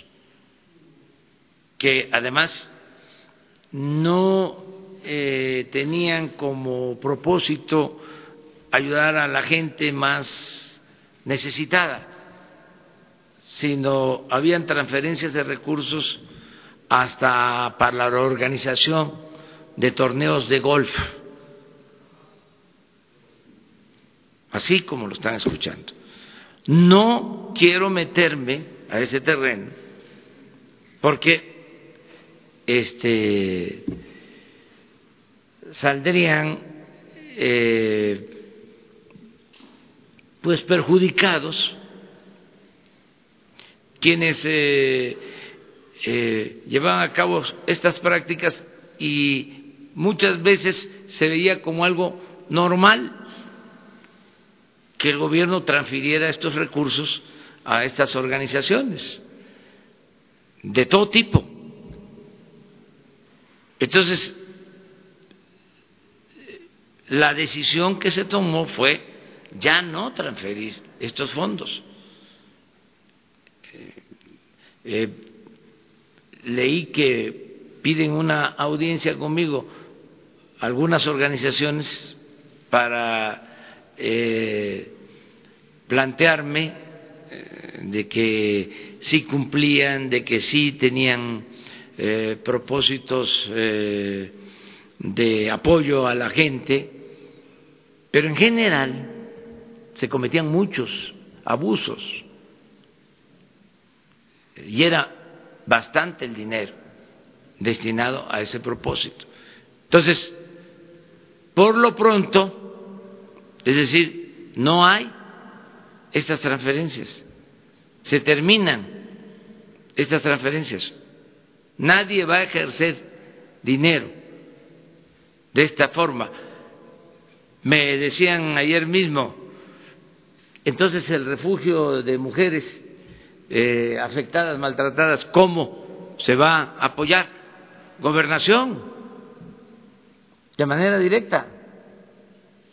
que además no eh, tenían como propósito ayudar a la gente más necesitada, sino habían transferencias de recursos hasta para la organización de torneos de golf, así como lo están escuchando. No quiero meterme a ese terreno porque este saldrían eh, pues perjudicados quienes eh, eh, llevaban a cabo estas prácticas y muchas veces se veía como algo normal que el gobierno transfiriera estos recursos a estas organizaciones de todo tipo. Entonces, la decisión que se tomó fue ya no transferir estos fondos. Eh, eh, leí que piden una audiencia conmigo algunas organizaciones para eh, plantearme de que sí cumplían, de que sí tenían propósitos de apoyo a la gente, pero en general se cometían muchos abusos. Y era bastante el dinero destinado a ese propósito. Entonces, por lo pronto, es decir, no hay estas transferencias, se terminan estas transferencias, nadie va a ejercer dinero de esta forma. Me decían ayer mismo, entonces el refugio de mujeres eh, afectadas, maltratadas, ¿cómo se va a apoyar? Gobernación, de manera directa.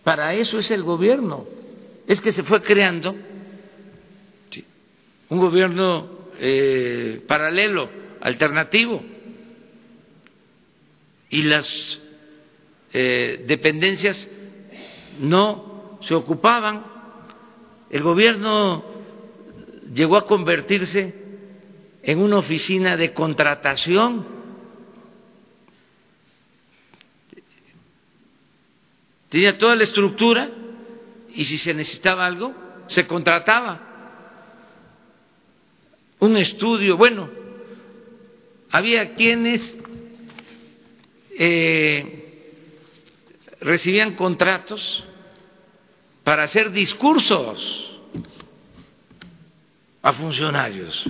Para eso es el gobierno. Es que se fue creando un gobierno eh, paralelo, alternativo. Y las eh, dependencias no se ocupaban el gobierno llegó a convertirse en una oficina de contratación. Tenía toda la estructura y si se necesitaba algo, se contrataba. Un estudio, bueno, había quienes eh, recibían contratos para hacer discursos a funcionarios.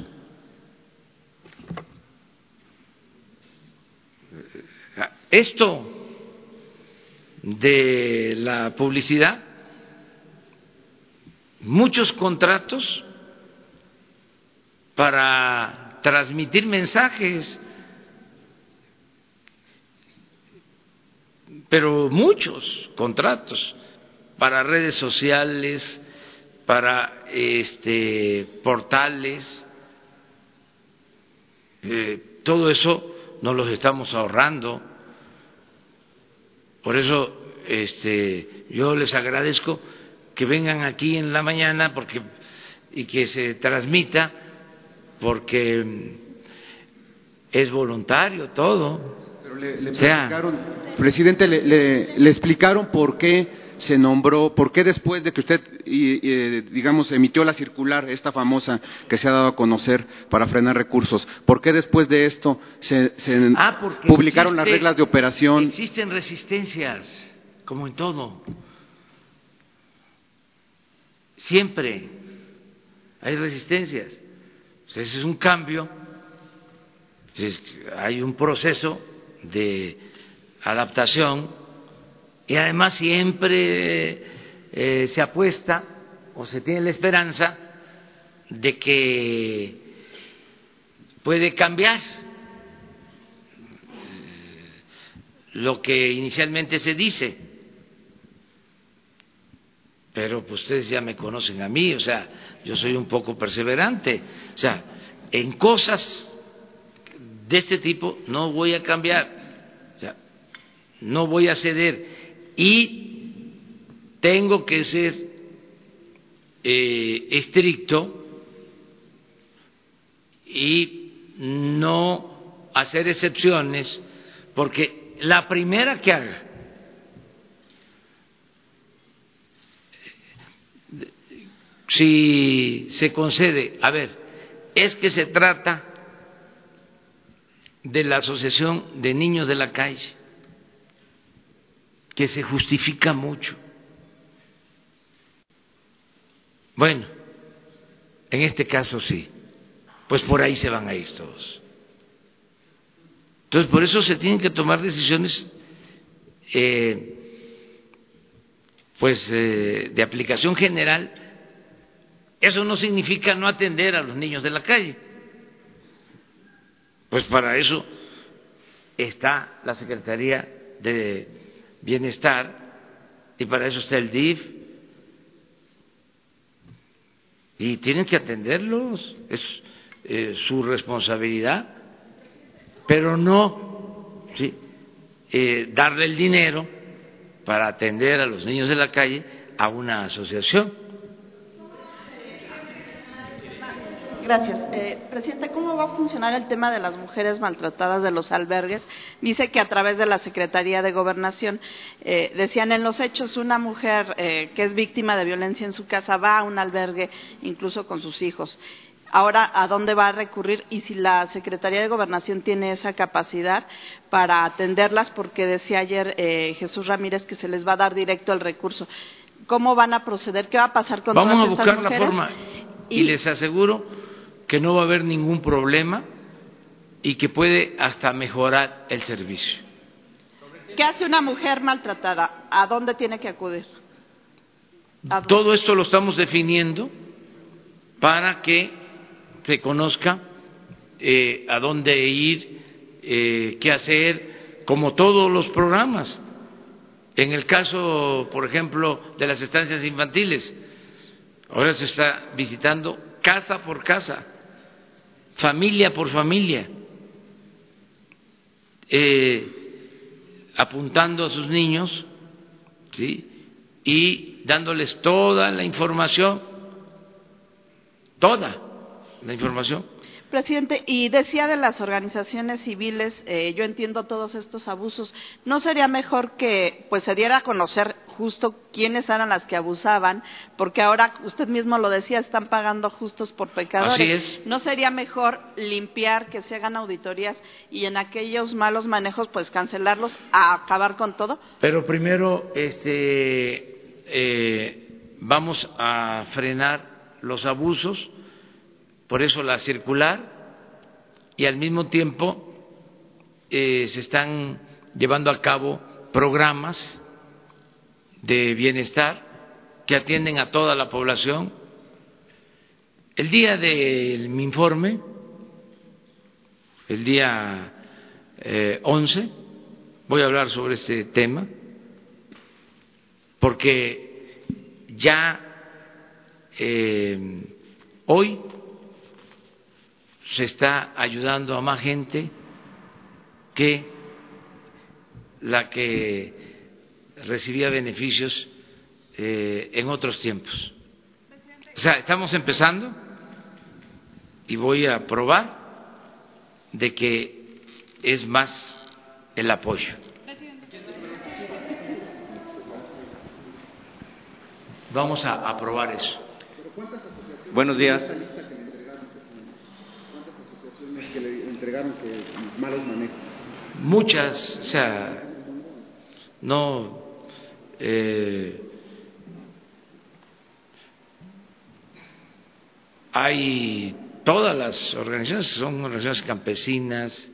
Esto de la publicidad, muchos contratos para transmitir mensajes, pero muchos contratos para redes sociales, para este, portales, eh, todo eso nos los estamos ahorrando. Por eso este, yo les agradezco que vengan aquí en la mañana porque, y que se transmita, porque es voluntario todo. Pero le, explicaron, presidente, le, le explicaron por qué se nombró, por qué después de que usted, digamos, emitió la circular, esta famosa que se ha dado a conocer para frenar recursos, por qué después de esto se, ah, publicaron las reglas de operación? Existen resistencias, como en todo. Siempre hay resistencias ese es un cambio, hay un proceso de adaptación y además siempre eh, se apuesta o se tiene la esperanza de que puede cambiar eh, lo que inicialmente se dice. Pero pues, ustedes ya me conocen a mí, o sea, yo soy un poco perseverante. O sea, en cosas de este tipo no voy a cambiar, o sea, no voy a ceder y tengo que ser eh, estricto y no hacer excepciones, porque la primera que haga si se concede, a ver, es que se trata de la Asociación de Niños de la Calle, que se justifica mucho. Bueno, en este caso sí, pues por ahí se van a ir todos. Entonces, por eso se tienen que tomar decisiones eh, pues eh, de aplicación general. Eso no significa no atender a los niños de la calle pues para eso está la Secretaría de Bienestar y para eso está el DIF. Y tienen que atenderlos, es eh, su responsabilidad, pero no. Eh, darle el dinero para atender a los niños de la calle a una asociación. Gracias. Eh, presidente, ¿cómo va a funcionar el tema de las mujeres maltratadas de los albergues? Dice que a través de la Secretaría de Gobernación, eh, decían en los hechos, una mujer eh, que es víctima de violencia en su casa va a un albergue incluso con sus hijos. Ahora, ¿a dónde va a recurrir? Y si la Secretaría de Gobernación tiene esa capacidad para atenderlas, porque decía ayer eh, Jesús Ramírez que se les va a dar directo el recurso. ¿Cómo van a proceder? ¿Qué va a pasar con Vamos todas a estas buscar la forma y les aseguro que no va a haber ningún problema y que puede hasta mejorar el servicio. ¿Qué hace una mujer maltratada? ¿A dónde tiene que acudir? Todo esto lo estamos definiendo para que se conozca eh, a dónde ir, eh, qué hacer, como todos los programas. En el caso, por ejemplo, de las estancias infantiles, ahora se está visitando casa por casa, familia por familia, eh, apuntando a sus niños, ¿sí? Y dándoles toda la información, toda la información. Presidente, y decía de las organizaciones civiles, eh, yo entiendo todos estos abusos, ¿no sería mejor que pues se diera a conocer justo quiénes eran las que abusaban? Porque ahora, usted mismo lo decía, están pagando justos por pecadores. Así es. ¿No sería mejor limpiar, que se hagan auditorías y en aquellos malos manejos pues cancelarlos, a acabar con todo? Pero primero, este, eh, vamos a frenar los abusos, por eso la circular, y al mismo tiempo eh, se están llevando a cabo programas de bienestar que atienden a toda la población. El día de mi informe, el día eh, 11, voy a hablar sobre este tema, porque ya eh, hoy se está ayudando a más gente que la que recibía beneficios eh, en otros tiempos. O sea, estamos empezando y voy a probar de que es más el apoyo. Vamos a aprobar eso. Buenos días. que le entregaron que malos manejos. Muchas, o sea, no. Eh, hay todas las organizaciones, son organizaciones campesinas,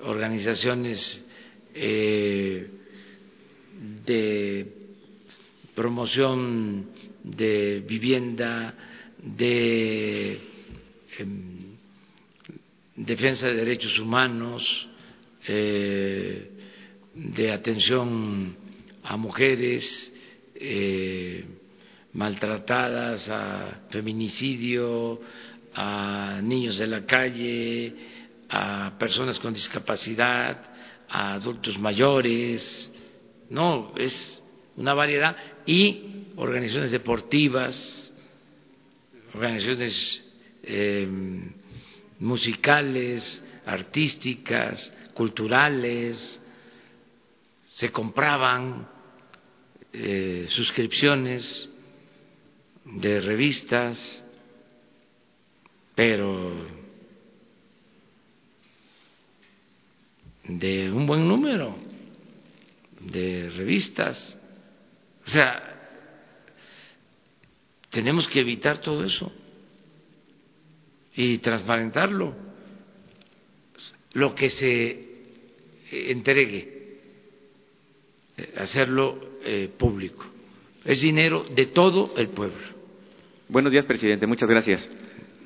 organizaciones eh, de promoción de vivienda, de em, defensa de derechos humanos, eh, de atención a mujeres eh, maltratadas, a feminicidio, a niños de la calle, a personas con discapacidad, a adultos mayores, no, es una variedad, y organizaciones deportivas, organizaciones eh, musicales, artísticas, culturales, se compraban eh, suscripciones de revistas, pero de un buen número de revistas. O sea, tenemos que evitar todo eso y transparentarlo. Lo que se entregue, hacerlo eh, público. Es dinero de todo el pueblo. Buenos días, presidente. Muchas gracias.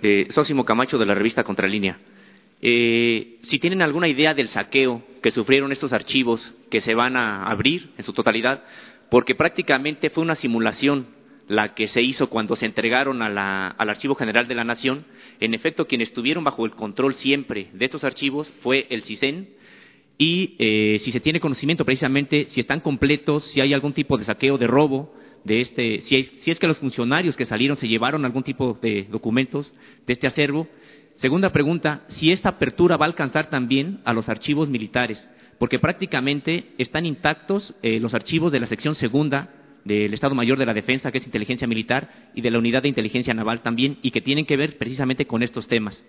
Eh, Sósimo Camacho de la revista Contralínea. Eh, si tienen alguna idea del saqueo que sufrieron estos archivos que se van a abrir en su totalidad, porque prácticamente fue una simulación la que se hizo cuando se entregaron al Archivo General de la Nación. En efecto, quienes estuvieron bajo el control siempre de estos archivos fue el CISEN y eh, si se tiene conocimiento precisamente si están completos, si hay algún tipo de saqueo, de robo, de este, si, si es que los funcionarios que salieron se llevaron algún tipo de documentos de este acervo Segunda pregunta, si esta apertura va a alcanzar también a los archivos militares, porque prácticamente están intactos eh, los archivos de la sección segunda del Estado Mayor de la Defensa, que es inteligencia militar, y de la Unidad de Inteligencia Naval también, y que tienen que ver precisamente con estos temas.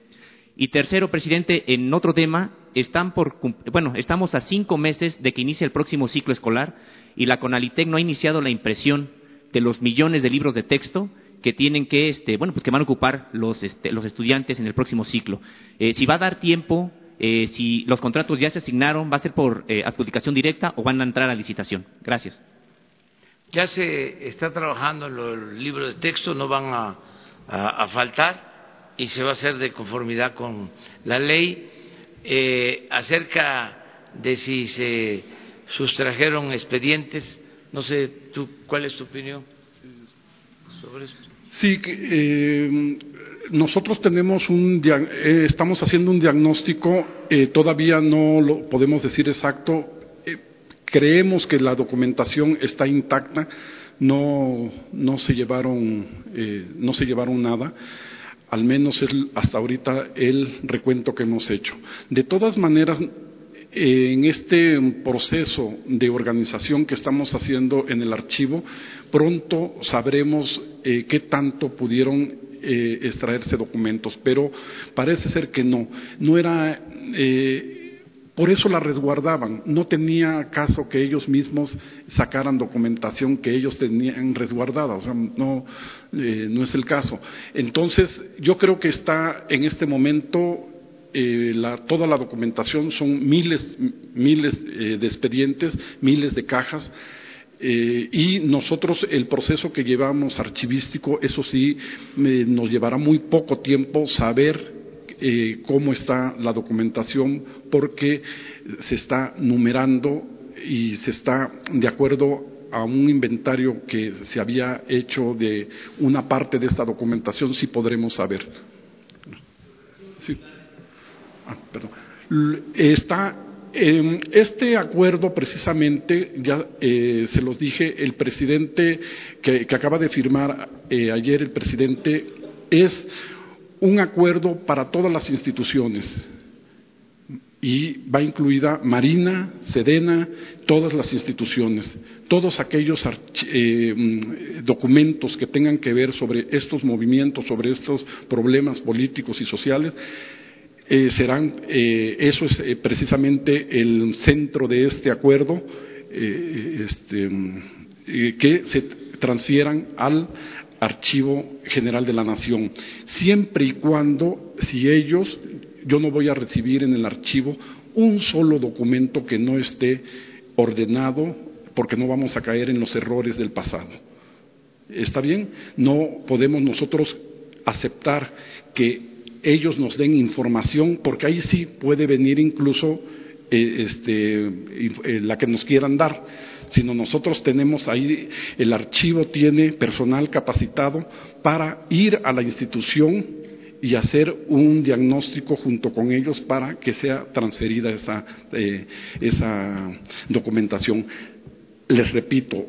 Y tercero, presidente, en otro tema, están por, bueno, estamos a cinco meses de que inicie el próximo ciclo escolar y la CONALITEC no ha iniciado la impresión de los millones de libros de texto que tienen que, este, bueno, pues que van a ocupar los, este, los estudiantes en el próximo ciclo. Eh, si va a dar tiempo, eh, si los contratos ya se asignaron, ¿va a ser por eh, adjudicación directa o van a entrar a licitación? Gracias. Ya se está trabajando en los libros de texto, no van a, a, faltar y se va a hacer de conformidad con la ley. Acerca de si se sustrajeron expedientes, no sé, tú, ¿cuál es tu opinión sobre esto? Sí, eh, nosotros tenemos un, eh, estamos haciendo un diagnóstico, eh, todavía no lo podemos decir exacto. creemos que la documentación está intacta, no, no se llevaron, no se llevaron nada. Al menos es hasta ahorita el recuento que hemos hecho. De todas maneras, en este proceso de organización que estamos haciendo en el archivo, pronto sabremos eh, qué tanto pudieron eh, extraerse documentos, pero parece ser que no. No era. Eh, por eso la resguardaban. No tenía caso que ellos mismos sacaran documentación que ellos tenían resguardada. O sea, no, no es el caso. Entonces, yo creo que está en este momento eh, toda la documentación son miles, miles eh, de expedientes, miles de cajas. Eh, y nosotros el proceso que llevamos archivístico, eso sí, nos llevará muy poco tiempo saber cómo está la documentación porque se está numerando y se está de acuerdo a un inventario que se había hecho de una parte de esta documentación, sí podremos saber. Sí. Ah, está este acuerdo precisamente, ya eh, se los dije, el presidente que, acaba de firmar eh, ayer, el presidente, es un acuerdo para todas las instituciones. Y va incluida Marina, Sedena, todas las instituciones, todos aquellos eh, mm, documentos que tengan que ver sobre estos movimientos, sobre estos problemas políticos y sociales, eh, serán, eh, eso es precisamente el centro de este acuerdo, este, que se transfieran al Archivo General de la Nación, siempre y cuando, si ellos, yo no voy a recibir en el archivo un solo documento que no esté ordenado, porque no vamos a caer en los errores del pasado. ¿Está bien? No podemos nosotros aceptar que ellos nos den información, porque ahí sí puede venir incluso eh, este, eh, la que nos quieran dar, sino nosotros tenemos ahí, el archivo tiene personal capacitado para ir a la institución y hacer un diagnóstico junto con ellos para que sea transferida esa, esa documentación. Les repito,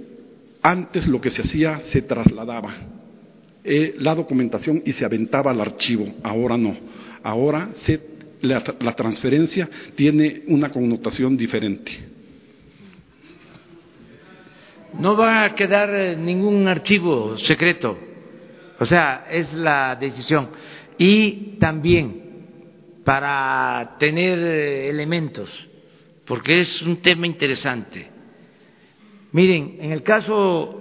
antes lo que se hacía se trasladaba eh, la documentación y se aventaba al archivo, ahora no. Ahora la, transferencia tiene una connotación diferente. No va a quedar eh, ningún archivo secreto, o sea, es la decisión. Y también para tener eh, elementos, porque es un tema interesante. Miren, en el caso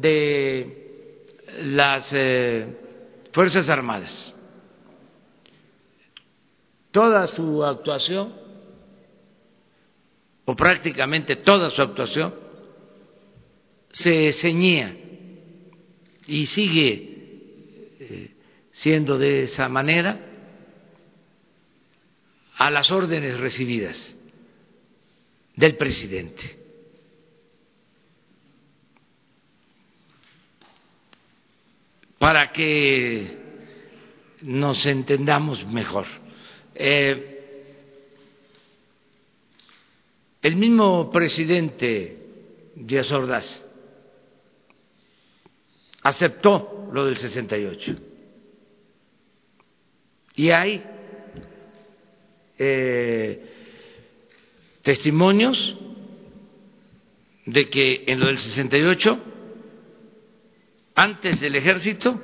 de las eh, Fuerzas Armadas, toda su actuación, o prácticamente toda su actuación, se ceñía y sigue eh, siendo de esa manera a las órdenes recibidas del presidente. para que nos entendamos mejor. Eh, el mismo presidente Díaz Ordaz aceptó lo del 68 y hay eh, testimonios de que en lo del 68 antes del ejército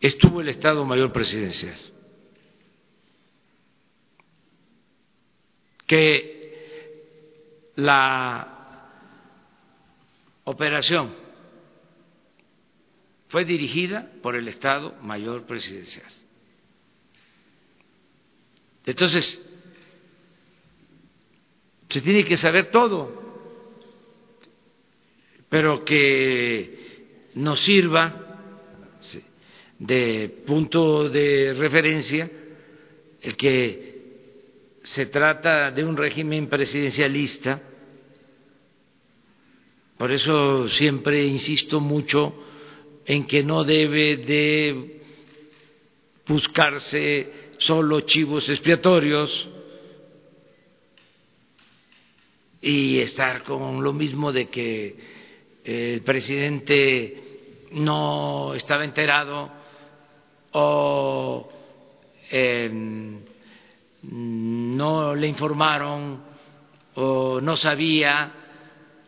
estuvo el Estado Mayor Presidencial, que la operación fue dirigida por el Estado Mayor Presidencial. Entonces, se tiene que saber todo pero que nos sirva de punto de referencia el que se trata de un régimen presidencialista, por eso siempre insisto mucho en que no debe de buscarse solo chivos expiatorios y estar con lo mismo de que el presidente no estaba enterado o em, no le informaron o no sabía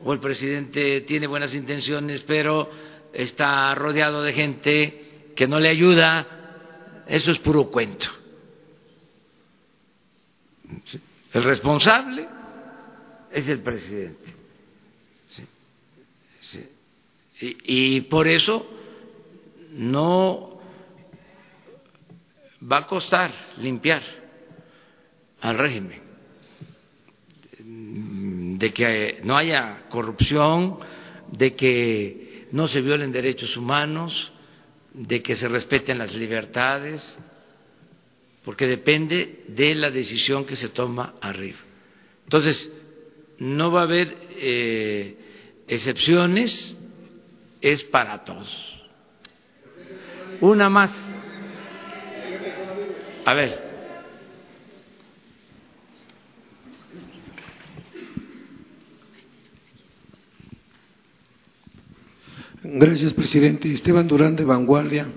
o el presidente tiene buenas intenciones pero está rodeado de gente que no le ayuda, eso es puro cuento. El responsable es el presidente. Y, por eso no va a costar limpiar al régimen, de que no haya corrupción, de que no se violen derechos humanos, de que se respeten las libertades, porque depende de la decisión que se toma arriba. Entonces, no va a haber eh, excepciones es para todos. Una más. A ver. Gracias, presidente. Esteban Durán de Vanguardia.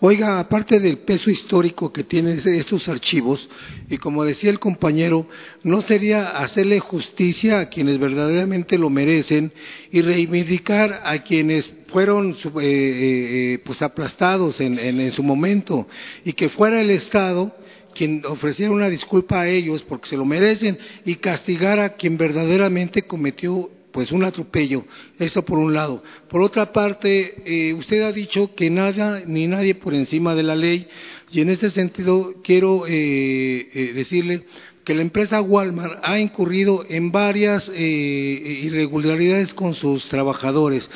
Oiga, aparte del peso histórico que tienen estos archivos, y como decía el compañero, ¿no sería hacerle justicia a quienes verdaderamente lo merecen y reivindicar a quienes fueron eh, eh, eh, pues aplastados en, en su momento y que fuera el Estado quien ofreciera una disculpa a ellos porque se lo merecen y castigar a quien verdaderamente cometió pues un atropello, eso por un lado. Por otra parte, eh, usted ha dicho que nada ni nadie por encima de la ley, y en ese sentido quiero eh, eh, decirle que la empresa Walmart ha incurrido en varias irregularidades con sus trabajadores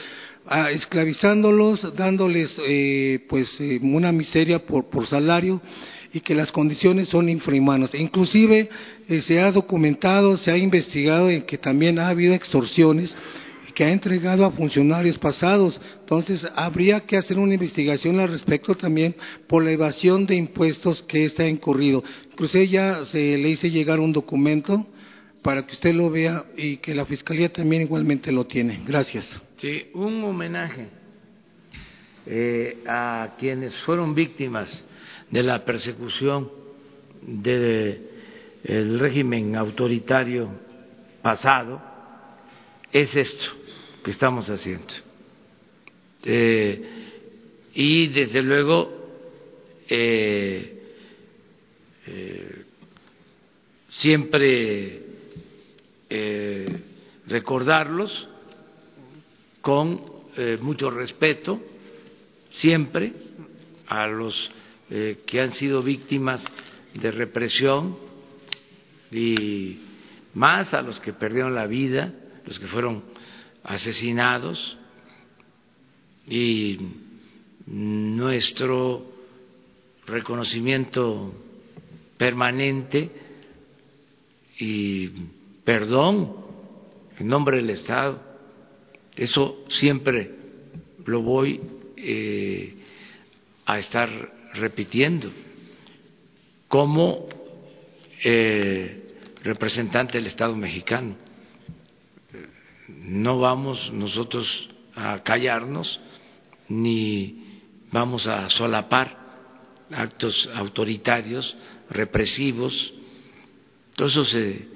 esclavizándolos, dándoles pues una miseria por salario y que las condiciones son infrahumanas. Inclusive eh, se ha documentado, se ha investigado en que también ha habido extorsiones que ha entregado a funcionarios pasados. Entonces, habría que hacer una investigación al respecto también por la evasión de impuestos que está incurrido. Inclusive ya se le hice llegar un documento para que usted lo vea y que la Fiscalía también igualmente lo tiene. Gracias. Sí, un homenaje eh, a quienes fueron víctimas de la persecución del régimen autoritario pasado es esto que estamos haciendo. Eh, y desde luego eh, eh, siempre recordarlos con mucho respeto, siempre a los que han sido víctimas de represión y más a los que perdieron la vida, los que fueron asesinados y nuestro reconocimiento permanente y perdón en nombre del Estado. Eso siempre lo voy eh, a estar repitiendo como eh, representante del Estado mexicano no vamos nosotros a callarnos ni vamos a solapar actos autoritarios, represivos. Todo eso se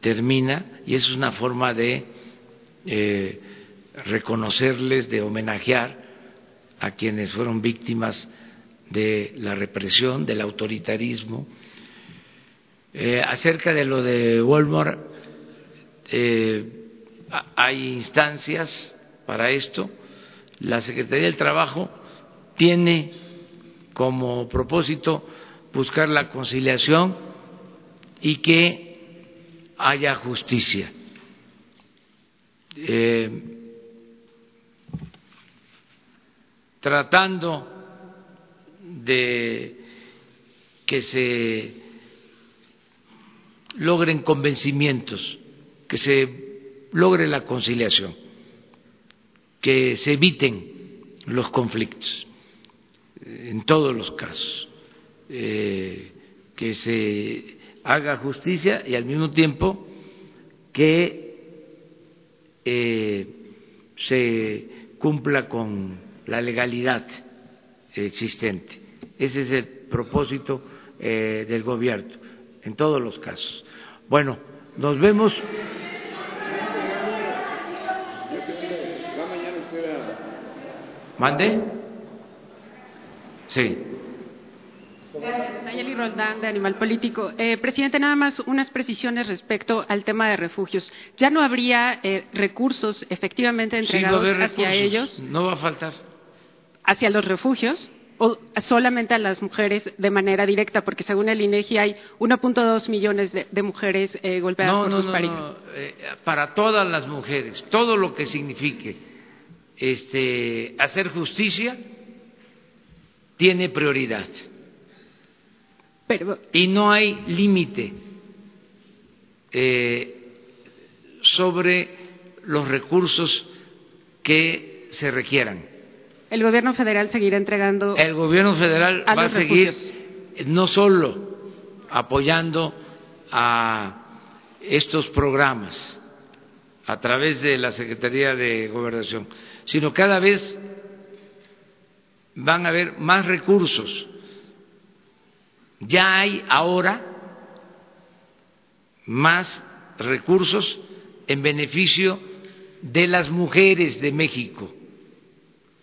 termina y es una forma de eh, reconocerles, de homenajear a quienes fueron víctimas de la represión, del autoritarismo. Eh, acerca de lo de Walmart, eh, hay instancias para esto. La Secretaría del Trabajo tiene como propósito buscar la conciliación y que haya justicia. Eh, tratando de que se logren convencimientos, que se logre la conciliación, que se eviten los conflictos en todos los casos, eh, que se haga justicia y al mismo tiempo que eh, se cumpla con la legalidad existente. Ese es el propósito eh, del gobierno en todos los casos. Bueno, nos vemos. ¿Mande? Sí. Nayeli Roldán, de Animal Político. Eh, presidente, nada más unas precisiones respecto al tema de refugios. ¿Ya no habría eh, recursos efectivamente entregados hacia ellos? No va a faltar. ¿Hacia los refugios? ¿O solamente a las mujeres de manera directa? Porque según el INEGI hay 1.2 millones de, mujeres eh, golpeadas por sus parejas. No, para todas las mujeres, todo lo que signifique este, hacer justicia tiene prioridad. y no hay límite eh, sobre los recursos que se requieran. ¿El gobierno federal seguirá entregando? El gobierno federal va a seguir no solo apoyando a estos programas a través de la Secretaría de Gobernación, sino cada vez van a haber más recursos. Ya hay ahora más recursos en beneficio de las mujeres de México.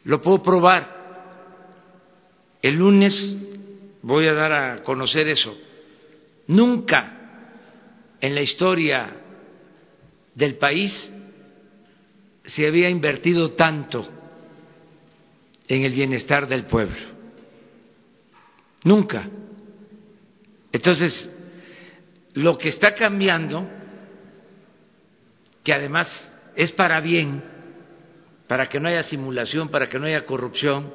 Lo puedo probar. El lunes voy a dar a conocer eso. Nunca en la historia del país se había invertido tanto en el bienestar del pueblo. Nunca. Entonces, lo que está cambiando, que además es para bien, para que no haya simulación, para que no haya corrupción,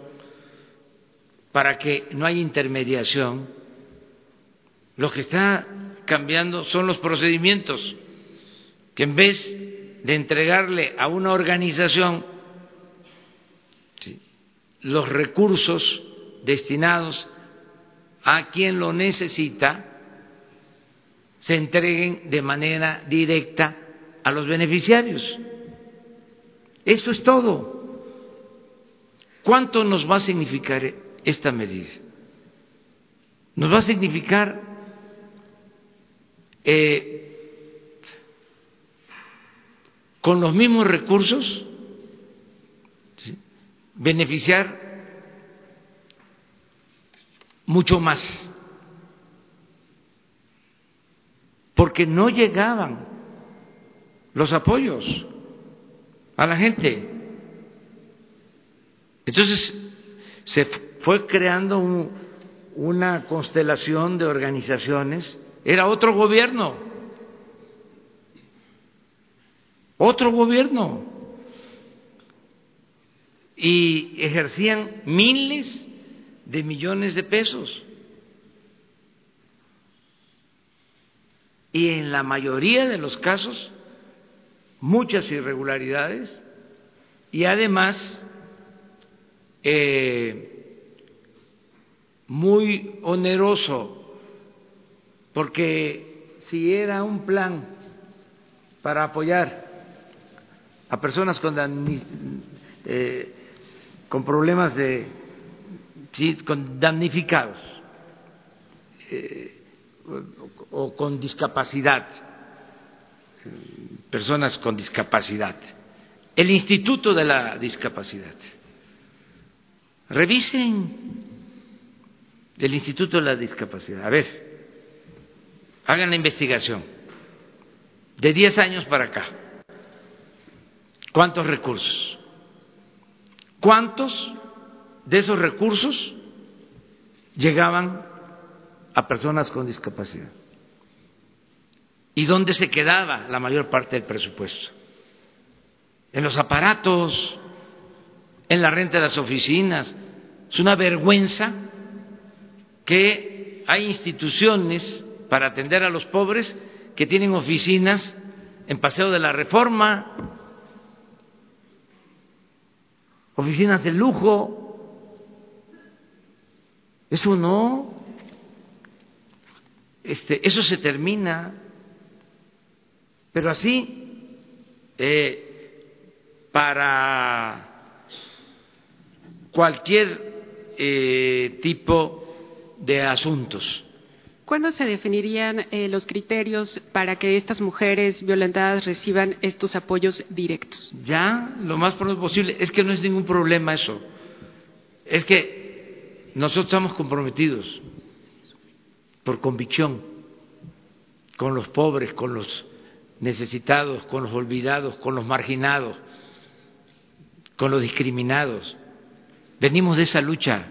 para que no haya intermediación, Lo que está cambiando son los procedimientos, que en vez de entregarle a una organización los recursos destinados a quien lo necesita, se entreguen de manera directa a los beneficiarios. Eso es todo. ¿Cuánto nos va a significar esta medida? Nos va a significar eh, con los mismos recursos beneficiar mucho más, porque no llegaban los apoyos a la gente. Entonces se fue creando una constelación de organizaciones, era otro gobierno, otro gobierno, y ejercían miles de millones de pesos. Y en la mayoría de los casos, muchas irregularidades y además eh, muy oneroso, porque si era un plan para apoyar a personas con, eh, con problemas de con damnificados eh, o, con discapacidad, personas con discapacidad, el Instituto de la Discapacidad. Revisen el Instituto de la Discapacidad. A ver, hagan la investigación. De 10 años para acá, ¿cuántos recursos? ¿Cuántos de esos recursos llegaban a personas con discapacidad. ¿Y dónde se quedaba la mayor parte del presupuesto? En los aparatos, en la renta de las oficinas. Es una vergüenza que hay instituciones para atender a los pobres que tienen oficinas en Paseo de la Reforma, oficinas de lujo, eso no, este, eso se termina, pero así, eh, para cualquier eh, tipo de asuntos. ¿Cuándo se definirían eh, los criterios para que estas mujeres violentadas reciban estos apoyos directos? Ya, lo más pronto posible. Es que no es ningún problema eso. Es que nosotros estamos comprometidos por convicción con los pobres, con los necesitados, con los olvidados, con los marginados, con los discriminados. Venimos de esa lucha.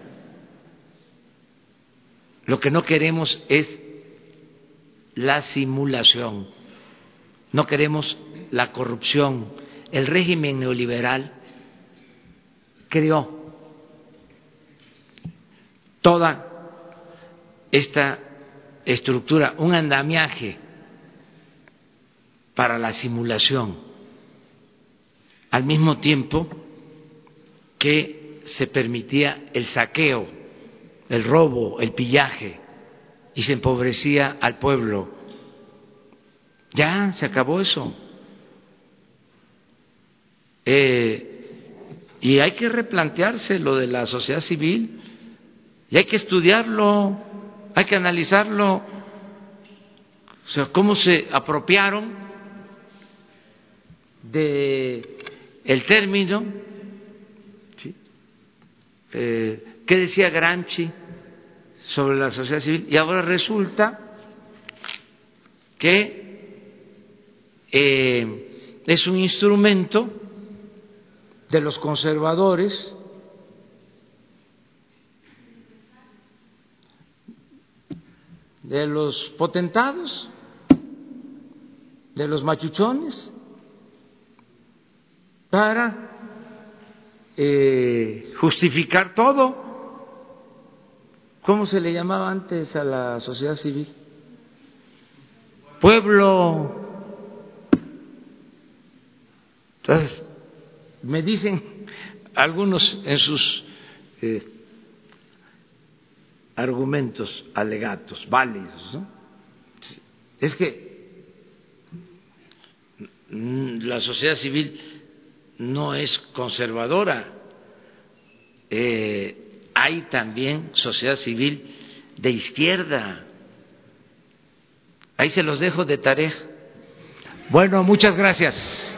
Lo que no queremos es la simulación, no queremos la corrupción. El régimen neoliberal creó toda esta estructura, un andamiaje para la simulación, al mismo tiempo que se permitía el saqueo, el robo, el pillaje, y se empobrecía al pueblo. Ya se acabó eso. Eh, y hay que replantearse lo de la sociedad civil y hay que estudiarlo, hay que analizarlo. O sea, cómo se apropiaron de el término, ¿sí? Eh, ¿qué decía Gramsci sobre la sociedad civil? Y ahora resulta que eh, es un instrumento de los conservadores de los potentados, de los machuchones, para eh, justificar todo. ¿Cómo se le llamaba antes a la sociedad civil? pueblo. Entonces, me dicen algunos en sus eh, argumentos alegatos, válidos, es que la sociedad civil no es conservadora, eh, hay también sociedad civil de izquierda. Ahí se los dejo de tarea. Bueno, muchas gracias.